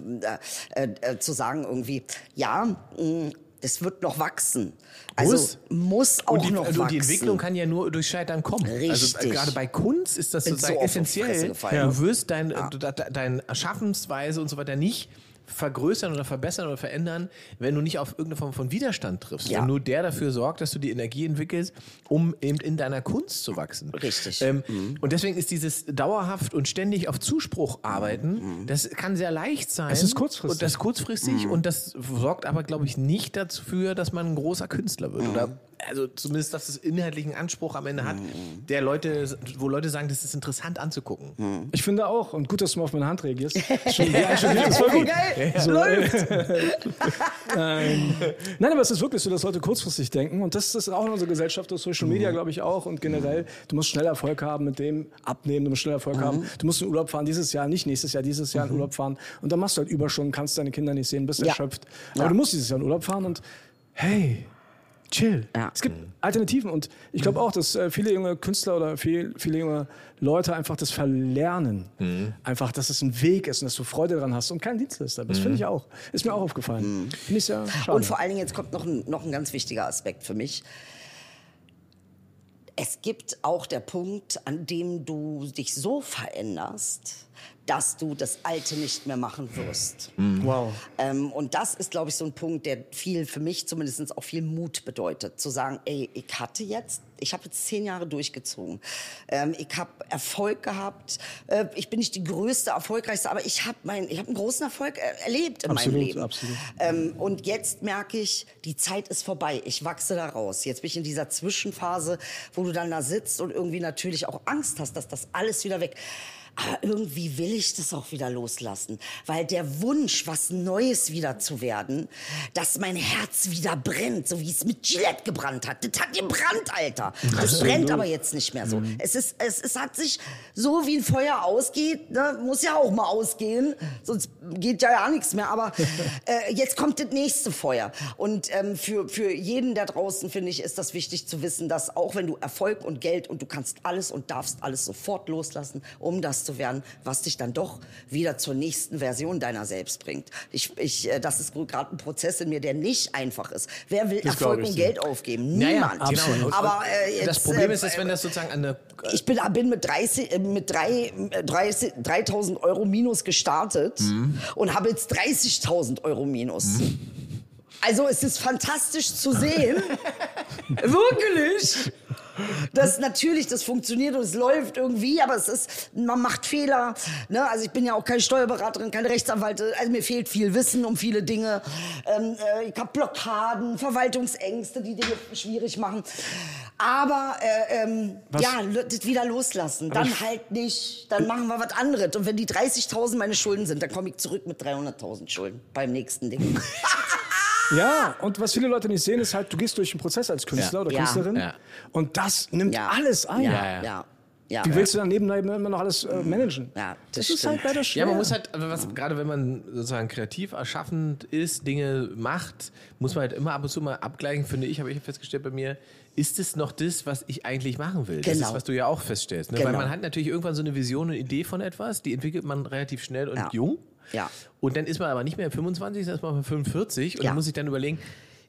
Speaker 1: äh, äh, zu sagen irgendwie, ja, mh, Das wird noch wachsen. Also
Speaker 2: Muss.
Speaker 1: muss auch
Speaker 2: die,
Speaker 1: noch
Speaker 2: also
Speaker 1: wachsen.
Speaker 2: die Entwicklung kann ja nur durch Scheitern kommen. Also äh,
Speaker 1: Richtig.
Speaker 2: gerade bei Kunst ist das
Speaker 1: Bin
Speaker 2: sozusagen
Speaker 1: so
Speaker 2: essentiell. Du wirst dein, äh, de- de- deine Schaffensweise und so weiter nicht vergrößern oder verbessern oder verändern, wenn du nicht auf irgendeine Form von Widerstand triffst.
Speaker 1: Ja.
Speaker 2: Wenn nur der dafür sorgt, dass du die Energie entwickelst, um eben in deiner Kunst zu wachsen.
Speaker 1: Richtig.
Speaker 2: Ähm, Und deswegen ist dieses dauerhaft und ständig auf Zuspruch arbeiten, das kann sehr leicht sein.
Speaker 3: Es ist kurzfristig.
Speaker 2: Und das ist kurzfristig und das sorgt aber, glaube ich, nicht dafür, dass man ein großer Künstler wird. Oder also zumindest, dass es inhaltlichen Anspruch am Ende hat, der Leute, wo Leute sagen, das ist interessant anzugucken.
Speaker 3: Ich finde auch, und gut, dass du mal auf meine Hand reagierst. Schon, ja, schon, das ist voll gut.
Speaker 1: Geil,
Speaker 3: So,
Speaker 1: läuft.
Speaker 3: ähm, nein, aber es ist wirklich so, dass Leute kurzfristig denken. Und das ist auch in unserer Gesellschaft, durch Social Media, glaube ich, auch. Und generell, du musst schnell Erfolg haben mit dem Abnehmen, du musst schnell Erfolg haben. Du musst in Urlaub fahren dieses Jahr, nicht nächstes Jahr, dieses Jahr in Urlaub fahren. Und dann machst du halt Überstunden, kannst deine Kinder nicht sehen, bist
Speaker 1: Ja.
Speaker 3: erschöpft. Aber du musst dieses Jahr in Urlaub fahren und hey, chill.
Speaker 1: Ja.
Speaker 3: Es gibt Alternativen und ich glaube auch, dass äh, viele junge Künstler oder viel, viele junge Leute einfach das verlernen. Einfach, dass es ein Weg ist und dass du Freude daran hast und kein Dienstleister. Das finde ich auch. Ist mir auch aufgefallen. Finde ich sehr schade.
Speaker 1: Und vor allen Dingen, jetzt kommt noch ein, noch ein ganz wichtiger Aspekt für mich. Es gibt auch der Punkt, an dem du dich so veränderst, dass du das Alte nicht mehr machen wirst.
Speaker 3: wow.
Speaker 1: Ähm, und das ist, glaube ich, so ein Punkt, der viel, für mich zumindest auch viel Mut bedeutet. Zu sagen, ey, ich hatte jetzt, ich habe jetzt zehn Jahre durchgezogen. Ähm, ich habe Erfolg gehabt. Äh, ich bin nicht die größte, erfolgreichste, aber ich habe mein, ich hab einen großen Erfolg äh, erlebt in
Speaker 3: Absolut,
Speaker 1: meinem Leben.
Speaker 3: absolut.
Speaker 1: Ähm, und jetzt merke ich, die Zeit ist vorbei. Ich wachse da raus. Jetzt bin ich in dieser Zwischenphase, wo du dann da sitzt und irgendwie natürlich auch Angst hast, dass das alles wieder weg. Aber irgendwie will ich das auch wieder loslassen, weil der Wunsch, was Neues wieder zu werden, dass mein Herz wieder brennt, so wie es mit Gillette gebrannt hat. Das hat gebrannt, Alter. Das brennt aber jetzt nicht mehr so. Es ist, es, es hat sich so wie ein Feuer ausgeht, ne, muss ja auch mal ausgehen, sonst geht ja ja nichts mehr. Aber äh, jetzt kommt das nächste Feuer. Und ähm, für, für jeden da draußen, finde ich, ist das wichtig zu wissen, dass auch wenn du Erfolg und Geld und du kannst alles und darfst alles sofort loslassen, um das zu werden, was dich dann doch wieder zur nächsten Version deiner selbst bringt. Ich, ich, äh, das ist gerade ein Prozess in mir, der nicht einfach ist. Wer will
Speaker 3: Das
Speaker 1: Erfolg und. Geld aufgeben? Niemand.
Speaker 2: genau. Und-
Speaker 1: Aber äh, jetzt,
Speaker 2: das Problem
Speaker 1: äh,
Speaker 2: ist, dass wenn das sozusagen an der
Speaker 1: ich bin, bin mit, 30, äh, mit drei, äh, 30 3000 Euro Minus gestartet
Speaker 2: Mhm.
Speaker 1: und habe jetzt 30.000 Euro Minus. Also es ist fantastisch zu sehen, wirklich, dass natürlich das funktioniert und es läuft irgendwie, aber es ist, man macht Fehler. Ne? Also ich bin ja auch keine Steuerberaterin, keine Rechtsanwaltin, also mir fehlt viel Wissen um viele Dinge. Ähm, äh, ich habe Blockaden, Verwaltungsängste, die Dinge schwierig machen. Aber äh, ähm, ja, das wieder loslassen. Dann halt nicht, dann machen wir was anderes. Und wenn die 30.000 meine Schulden sind, dann komme ich zurück mit 300.000 Schulden beim nächsten Ding.
Speaker 3: Ja, und was viele Leute nicht sehen, ist halt, du gehst durch einen Prozess als Künstler
Speaker 2: Ja.
Speaker 3: oder. Künstlerin
Speaker 2: Ja.
Speaker 3: und das nimmt
Speaker 1: Ja.
Speaker 3: alles ein.
Speaker 1: Ja,
Speaker 2: ja.
Speaker 3: Wie willst du dann nebenbei immer noch alles äh, managen?
Speaker 1: Ja,
Speaker 3: das,
Speaker 1: das
Speaker 3: ist halt leider schwer.
Speaker 2: Ja, man muss halt, was, gerade wenn man sozusagen kreativ erschaffend ist, Dinge macht, muss man halt immer ab und zu mal abgleichen, finde ich, habe ich festgestellt bei mir, ist es noch das, was ich eigentlich machen will? Das
Speaker 1: Genau.
Speaker 2: ist, was du ja auch feststellst. Ne?
Speaker 1: Genau.
Speaker 2: Weil man hat natürlich irgendwann so eine Vision, eine Idee von etwas, die entwickelt man relativ schnell und
Speaker 1: Ja.
Speaker 2: jung.
Speaker 1: Ja.
Speaker 2: Und dann ist man aber nicht mehr 25, sondern ist man 45 und
Speaker 1: Ja.
Speaker 2: dann muss ich dann überlegen,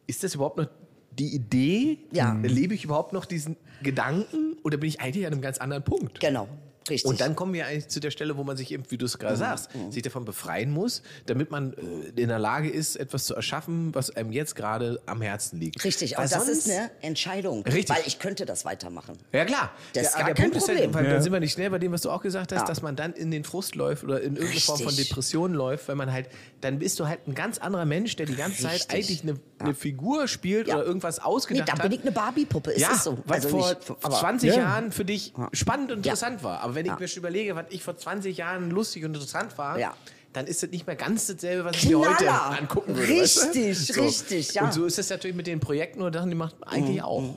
Speaker 2: ist das überhaupt noch die Idee?
Speaker 1: Ja.
Speaker 2: Lebe ich überhaupt noch diesen Gedanken oder bin ich eigentlich an einem ganz anderen Punkt?
Speaker 1: Genau, richtig.
Speaker 2: Und dann kommen wir eigentlich zu der Stelle, wo man sich eben, wie du es gerade sagst, sich davon befreien muss, damit man äh, in der Lage ist, etwas zu erschaffen, was einem jetzt gerade am Herzen liegt.
Speaker 1: Richtig, und das ist eine Entscheidung.
Speaker 2: Richtig.
Speaker 1: Weil ich könnte das weitermachen.
Speaker 2: Ja klar.
Speaker 1: Das ist
Speaker 2: ja,
Speaker 1: gar
Speaker 2: der
Speaker 1: kein
Speaker 2: Punkt ist
Speaker 1: Problem.
Speaker 2: halt, weil
Speaker 3: Ja.
Speaker 2: dann sind wir nicht schnell bei dem, was du auch gesagt hast,
Speaker 1: Ja.
Speaker 2: dass man dann in den Frust läuft oder in irgendeine Form von
Speaker 1: Richtig.
Speaker 2: Depression läuft, weil man halt, dann bist du halt ein ganz anderer Mensch, der die ganze Zeit
Speaker 1: Richtig.
Speaker 2: eigentlich eine, eine Figur spielt
Speaker 1: Ja.
Speaker 2: oder irgendwas
Speaker 1: Nee,
Speaker 2: ausgedacht
Speaker 1: dann
Speaker 2: hat.
Speaker 1: bin ich eine Barbie-Puppe, ist
Speaker 2: ja,
Speaker 1: es so.
Speaker 2: was
Speaker 1: Also
Speaker 2: vor
Speaker 1: nicht, aber
Speaker 2: 20
Speaker 3: Ja.
Speaker 2: Jahren für dich spannend und
Speaker 1: Ja.
Speaker 2: interessant war. Aber wenn ich mir schon überlege, was ich vor 20 Jahren lustig und interessant war, dann ist das nicht mehr ganz dasselbe, was ich mir heute
Speaker 1: Knaller.
Speaker 2: angucken würde.
Speaker 1: Richtig,
Speaker 2: weißt du?
Speaker 1: richtig, ja. Mhm.
Speaker 2: Und so ist es natürlich mit den Projekten oder Sachen, die macht man eigentlich auch.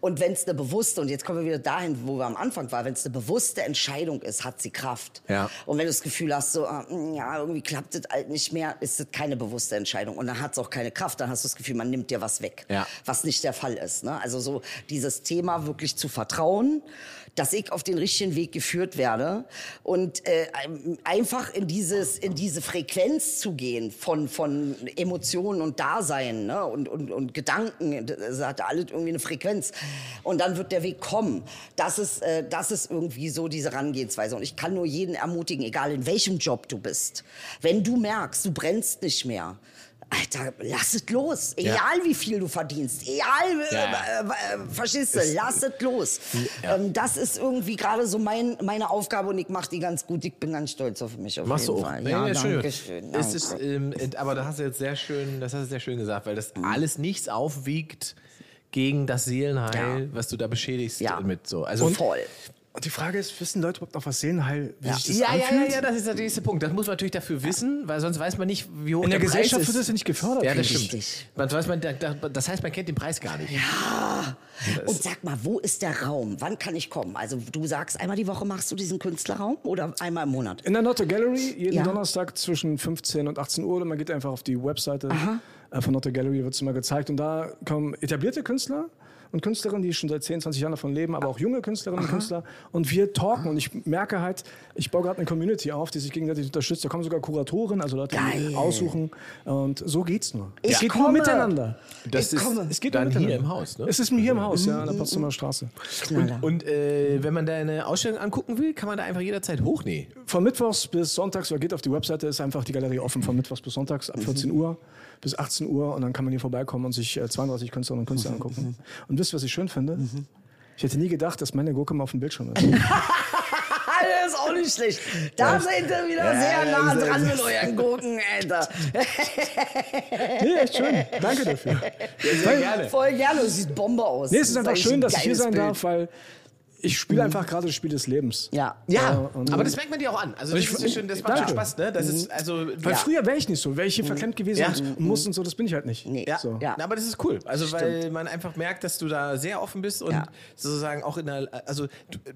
Speaker 1: Und wenn es eine bewusste, und jetzt kommen wir wieder dahin, wo wir am Anfang waren, wenn es eine bewusste Entscheidung ist, hat sie Kraft.
Speaker 2: Ja.
Speaker 1: Und wenn du das Gefühl hast, so, ah, mm, ja, irgendwie klappt das halt nicht mehr, ist das keine bewusste Entscheidung. Und dann hat es auch keine Kraft, dann hast du das Gefühl, man nimmt dir was weg.
Speaker 2: Ja.
Speaker 1: Was nicht der Fall ist. Ne? Also so dieses Thema wirklich zu vertrauen, dass ich auf den richtigen Weg geführt werde und äh, einfach in dieses, in diese Frequenz zu gehen von, von Emotionen und Dasein ne? und, und, und Gedanken, das hat alles irgendwie eine Frequenz. Und dann wird der Weg kommen. Das ist, äh, das ist irgendwie so diese Herangehensweise. Und ich kann nur jeden ermutigen, egal in welchem Job du bist, wenn du merkst, du brennst nicht mehr, Alter, lass es los. Egal
Speaker 2: Ja.
Speaker 1: wie viel du verdienst. Egal, äh,
Speaker 2: Ja.
Speaker 1: äh, äh, verstehst du, lass es los. Ähm, das ist irgendwie gerade so mein, meine Aufgabe und ich mache die ganz gut. Ich bin ganz stolz auf mich. Auf
Speaker 2: Machst du auch.
Speaker 1: Fall.
Speaker 2: Ja,
Speaker 1: Ja,
Speaker 2: ja, schön.
Speaker 1: danke schön.
Speaker 2: Es ist, ähm, ent- aber da hast du jetzt sehr schön, das hast du sehr schön gesagt, weil das alles nichts aufwiegt gegen das Seelenheil,
Speaker 1: Ja.
Speaker 2: was du da beschädigst
Speaker 1: Ja.
Speaker 2: mit so. Also
Speaker 1: voll.
Speaker 3: Und die Frage ist, wissen Leute überhaupt noch, was Seelenheil, wie
Speaker 1: Ja.
Speaker 3: sich das
Speaker 2: ja, ja, ja,
Speaker 3: anfühlt?
Speaker 2: ja, das ist der nächste Punkt. Das muss man natürlich dafür wissen, weil sonst weiß man nicht, wie hoch
Speaker 3: In der
Speaker 2: der Preis
Speaker 3: Gesellschaft
Speaker 2: ist.
Speaker 3: wird das ja nicht gefördert.
Speaker 2: Ja, das stimmt.
Speaker 1: Richtig.
Speaker 2: Man weiß, man, da- da- das heißt, man kennt den Preis gar nicht.
Speaker 1: Und sag mal, wo ist der Raum? Wann kann ich kommen? Also du sagst, einmal die Woche machst du diesen Künstlerraum oder einmal im Monat?
Speaker 3: In der Notto Gallery, jeden
Speaker 1: Ja.
Speaker 3: Donnerstag zwischen 15 und 18 Uhr. Oder man geht einfach auf die Webseite äh, von Notto Gallery, wird es immer gezeigt. Und da kommen etablierte Künstler und Künstlerinnen, die schon seit 10, 20 Jahren davon leben, aber auch junge Künstlerinnen und Künstler. Und wir talken. Und ich merke halt, ich baue gerade eine Community auf, die sich gegenseitig unterstützt. Da kommen sogar Kuratoren, also Leute, die
Speaker 1: Geil.
Speaker 3: aussuchen. Und so geht's nur.
Speaker 1: Ich
Speaker 3: es geht nur miteinander.
Speaker 2: Das
Speaker 1: Ich
Speaker 2: ist
Speaker 1: komme.
Speaker 3: Es geht
Speaker 2: dann
Speaker 3: nur
Speaker 2: hier
Speaker 3: miteinander.
Speaker 2: im Haus, ne?
Speaker 3: Es ist mir hier im Haus, ja, an der Potsdamer Straße.
Speaker 2: Und äh, wenn man da eine Ausstellung angucken will, kann man da einfach jederzeit hochnehmen.
Speaker 3: Von Mittwochs bis Sonntags, oder geht auf die Webseite, ist einfach die Galerie offen von Mittwochs bis Sonntags ab 14 Uhr bis 18 Uhr und dann kann man hier vorbeikommen und sich äh, 32 Künstlerinnen und Künstler angucken. Und wisst ihr, was ich schön finde? Ich hätte nie gedacht, dass meine Gurke mal auf dem Bildschirm ist.
Speaker 1: Das ist auch nicht schlecht. Da seid ihr wieder sehr nah dran mit euren Gurken, Alter.
Speaker 3: nee, echt schön. Danke dafür.
Speaker 2: Sehr gerne.
Speaker 1: Voll gerne. Das sieht Bombe aus.
Speaker 3: Nee, es ist einfach schön, dass ich hier sein
Speaker 1: Bild.
Speaker 3: darf, weil ich spiele einfach gerade das Spiel des Lebens.
Speaker 1: Ja.
Speaker 2: Ja,
Speaker 3: und-
Speaker 2: aber das merkt man dir auch an. Also das,
Speaker 3: Ich-
Speaker 2: ist so schön, das macht schon. Spaß, ne? Das ist also
Speaker 3: Weil
Speaker 1: Ja.
Speaker 3: früher wäre ich nicht so. Wäre ich hier verklemmt gewesen
Speaker 2: Ja.
Speaker 3: und muss und so, das bin ich halt nicht.
Speaker 1: Nee.
Speaker 2: Ja,
Speaker 3: So.
Speaker 1: Ja.
Speaker 2: Na, aber das ist cool. Also weil man einfach merkt, dass du da sehr offen bist und
Speaker 1: Ja.
Speaker 2: sozusagen auch in der, also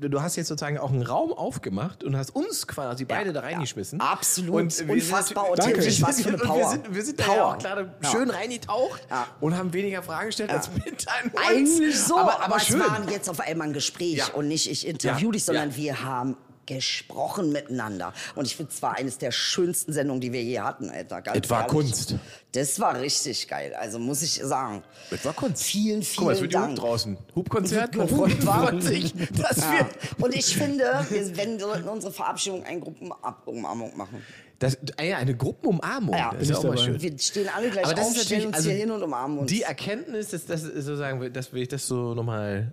Speaker 2: du, du hast jetzt sozusagen auch einen Raum aufgemacht und hast uns quasi beide da reingeschmissen.
Speaker 1: Absolut.
Speaker 2: Und wir
Speaker 1: Unfassbar
Speaker 2: sind,
Speaker 3: Danke.
Speaker 1: authentisch. Was für eine Power.
Speaker 2: Wir sind, wir sind da ja
Speaker 1: Power.
Speaker 2: auch gerade schön reingetaucht
Speaker 1: Ja.
Speaker 2: und haben weniger Fragen gestellt als mit deinen uns.
Speaker 1: Eigentlich so,
Speaker 2: aber,
Speaker 1: aber,
Speaker 2: aber schön.
Speaker 1: es war jetzt auf einmal ein Gespräch. Und nicht ich interview
Speaker 2: Ja.
Speaker 1: dich, sondern
Speaker 2: Ja.
Speaker 1: wir haben gesprochen miteinander. Und ich finde, es war eines der schönsten Sendungen, die wir je hatten, Alter.
Speaker 2: Es war. Kunst.
Speaker 1: Das war richtig geil. Also muss ich sagen.
Speaker 2: Es war Kunst.
Speaker 1: Vielen,
Speaker 2: Guck mal, es
Speaker 1: vielen
Speaker 2: wird die Hub
Speaker 1: Dank.
Speaker 2: draußen. Hubkonzert. Man
Speaker 1: Gehupt,
Speaker 2: freut,
Speaker 1: wa?
Speaker 2: freut sich, dass
Speaker 1: Ja.
Speaker 2: wir
Speaker 1: Und ich finde, wir, wenn wir in unsere Verabschiedung eine Gruppenumarmung machen.
Speaker 2: Das, ah eine Gruppenumarmung.
Speaker 1: Ja,
Speaker 2: das ist auch mal schön.
Speaker 1: Wir stehen alle gleich
Speaker 2: Aber das
Speaker 1: auf,
Speaker 2: ist
Speaker 1: stellen uns
Speaker 2: also
Speaker 1: hier hin und umarmen uns.
Speaker 2: die Erkenntnis, dass das sozusagen, dass will ich das so nochmal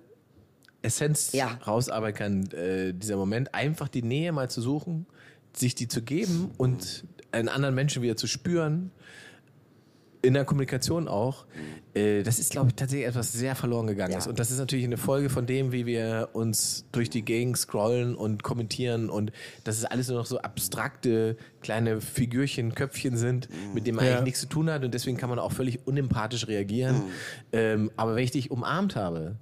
Speaker 2: Essenz
Speaker 1: Ja.
Speaker 2: rausarbeiten kann, äh, dieser Moment, einfach die Nähe mal zu suchen, sich die zu geben und einen anderen Menschen wieder zu spüren, in der Kommunikation auch, äh, das ist, glaube ich, tatsächlich etwas sehr verloren gegangen
Speaker 1: Ja.
Speaker 2: ist. Und das ist natürlich eine Folge von dem, wie wir uns durch die Gegend scrollen und kommentieren und dass es alles nur noch so abstrakte kleine Figürchen, Köpfchen sind, mit denen man
Speaker 3: Ja.
Speaker 2: eigentlich nichts zu tun hat und deswegen kann man auch völlig unempathisch reagieren. Ähm, aber wenn ich dich umarmt habe,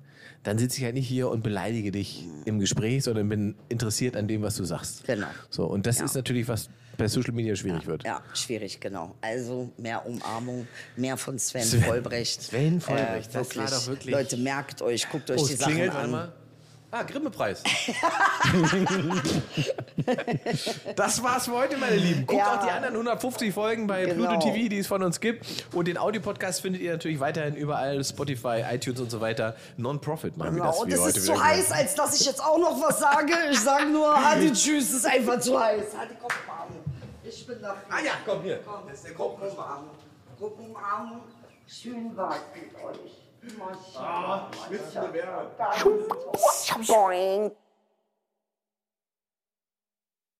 Speaker 2: dann sitze ich halt nicht hier und beleidige dich im Gespräch, sondern bin interessiert an dem, was du sagst.
Speaker 1: Genau.
Speaker 2: So, und das
Speaker 1: Ja.
Speaker 2: ist natürlich, was bei Social Media schwierig wird.
Speaker 1: Ja, schwierig, genau. Also mehr Umarmung, mehr von Sven,
Speaker 2: Sven-
Speaker 1: Vollbrecht. Äh,
Speaker 2: Sven Vollbrecht, das war doch wirklich-
Speaker 1: Leute, merkt euch, guckt euch
Speaker 2: Oh,
Speaker 1: die
Speaker 2: es
Speaker 1: Sachen
Speaker 2: klingelt
Speaker 1: an.
Speaker 2: einmal. Ah, Grimme-Preis. das war's für heute, meine Lieben. Guckt
Speaker 1: Ja.
Speaker 2: auch die anderen 150 Folgen bei
Speaker 1: Genau.
Speaker 2: Pluto TV, die es von uns gibt. Und den Audiopodcast findet ihr natürlich weiterhin überall, Spotify, iTunes und so weiter. Non-Profit machen wir
Speaker 1: Genau,
Speaker 2: das.
Speaker 1: und es ist
Speaker 2: wieder
Speaker 1: zu
Speaker 2: gehört.
Speaker 1: heiß, als dass ich jetzt auch noch was sage. Ich sage nur, Hadi, tschüss, es ist einfach zu heiß. Hadi, komm, umarmen. Ich bin dafür.
Speaker 2: Ah ja, komm hier.
Speaker 1: Komm,
Speaker 2: Das ist der
Speaker 1: Gruppenumarmung. Gruppenumarmung. Schön war's mit euch. Immer schön.
Speaker 2: Ah, schwitzende Bär.
Speaker 1: Boing.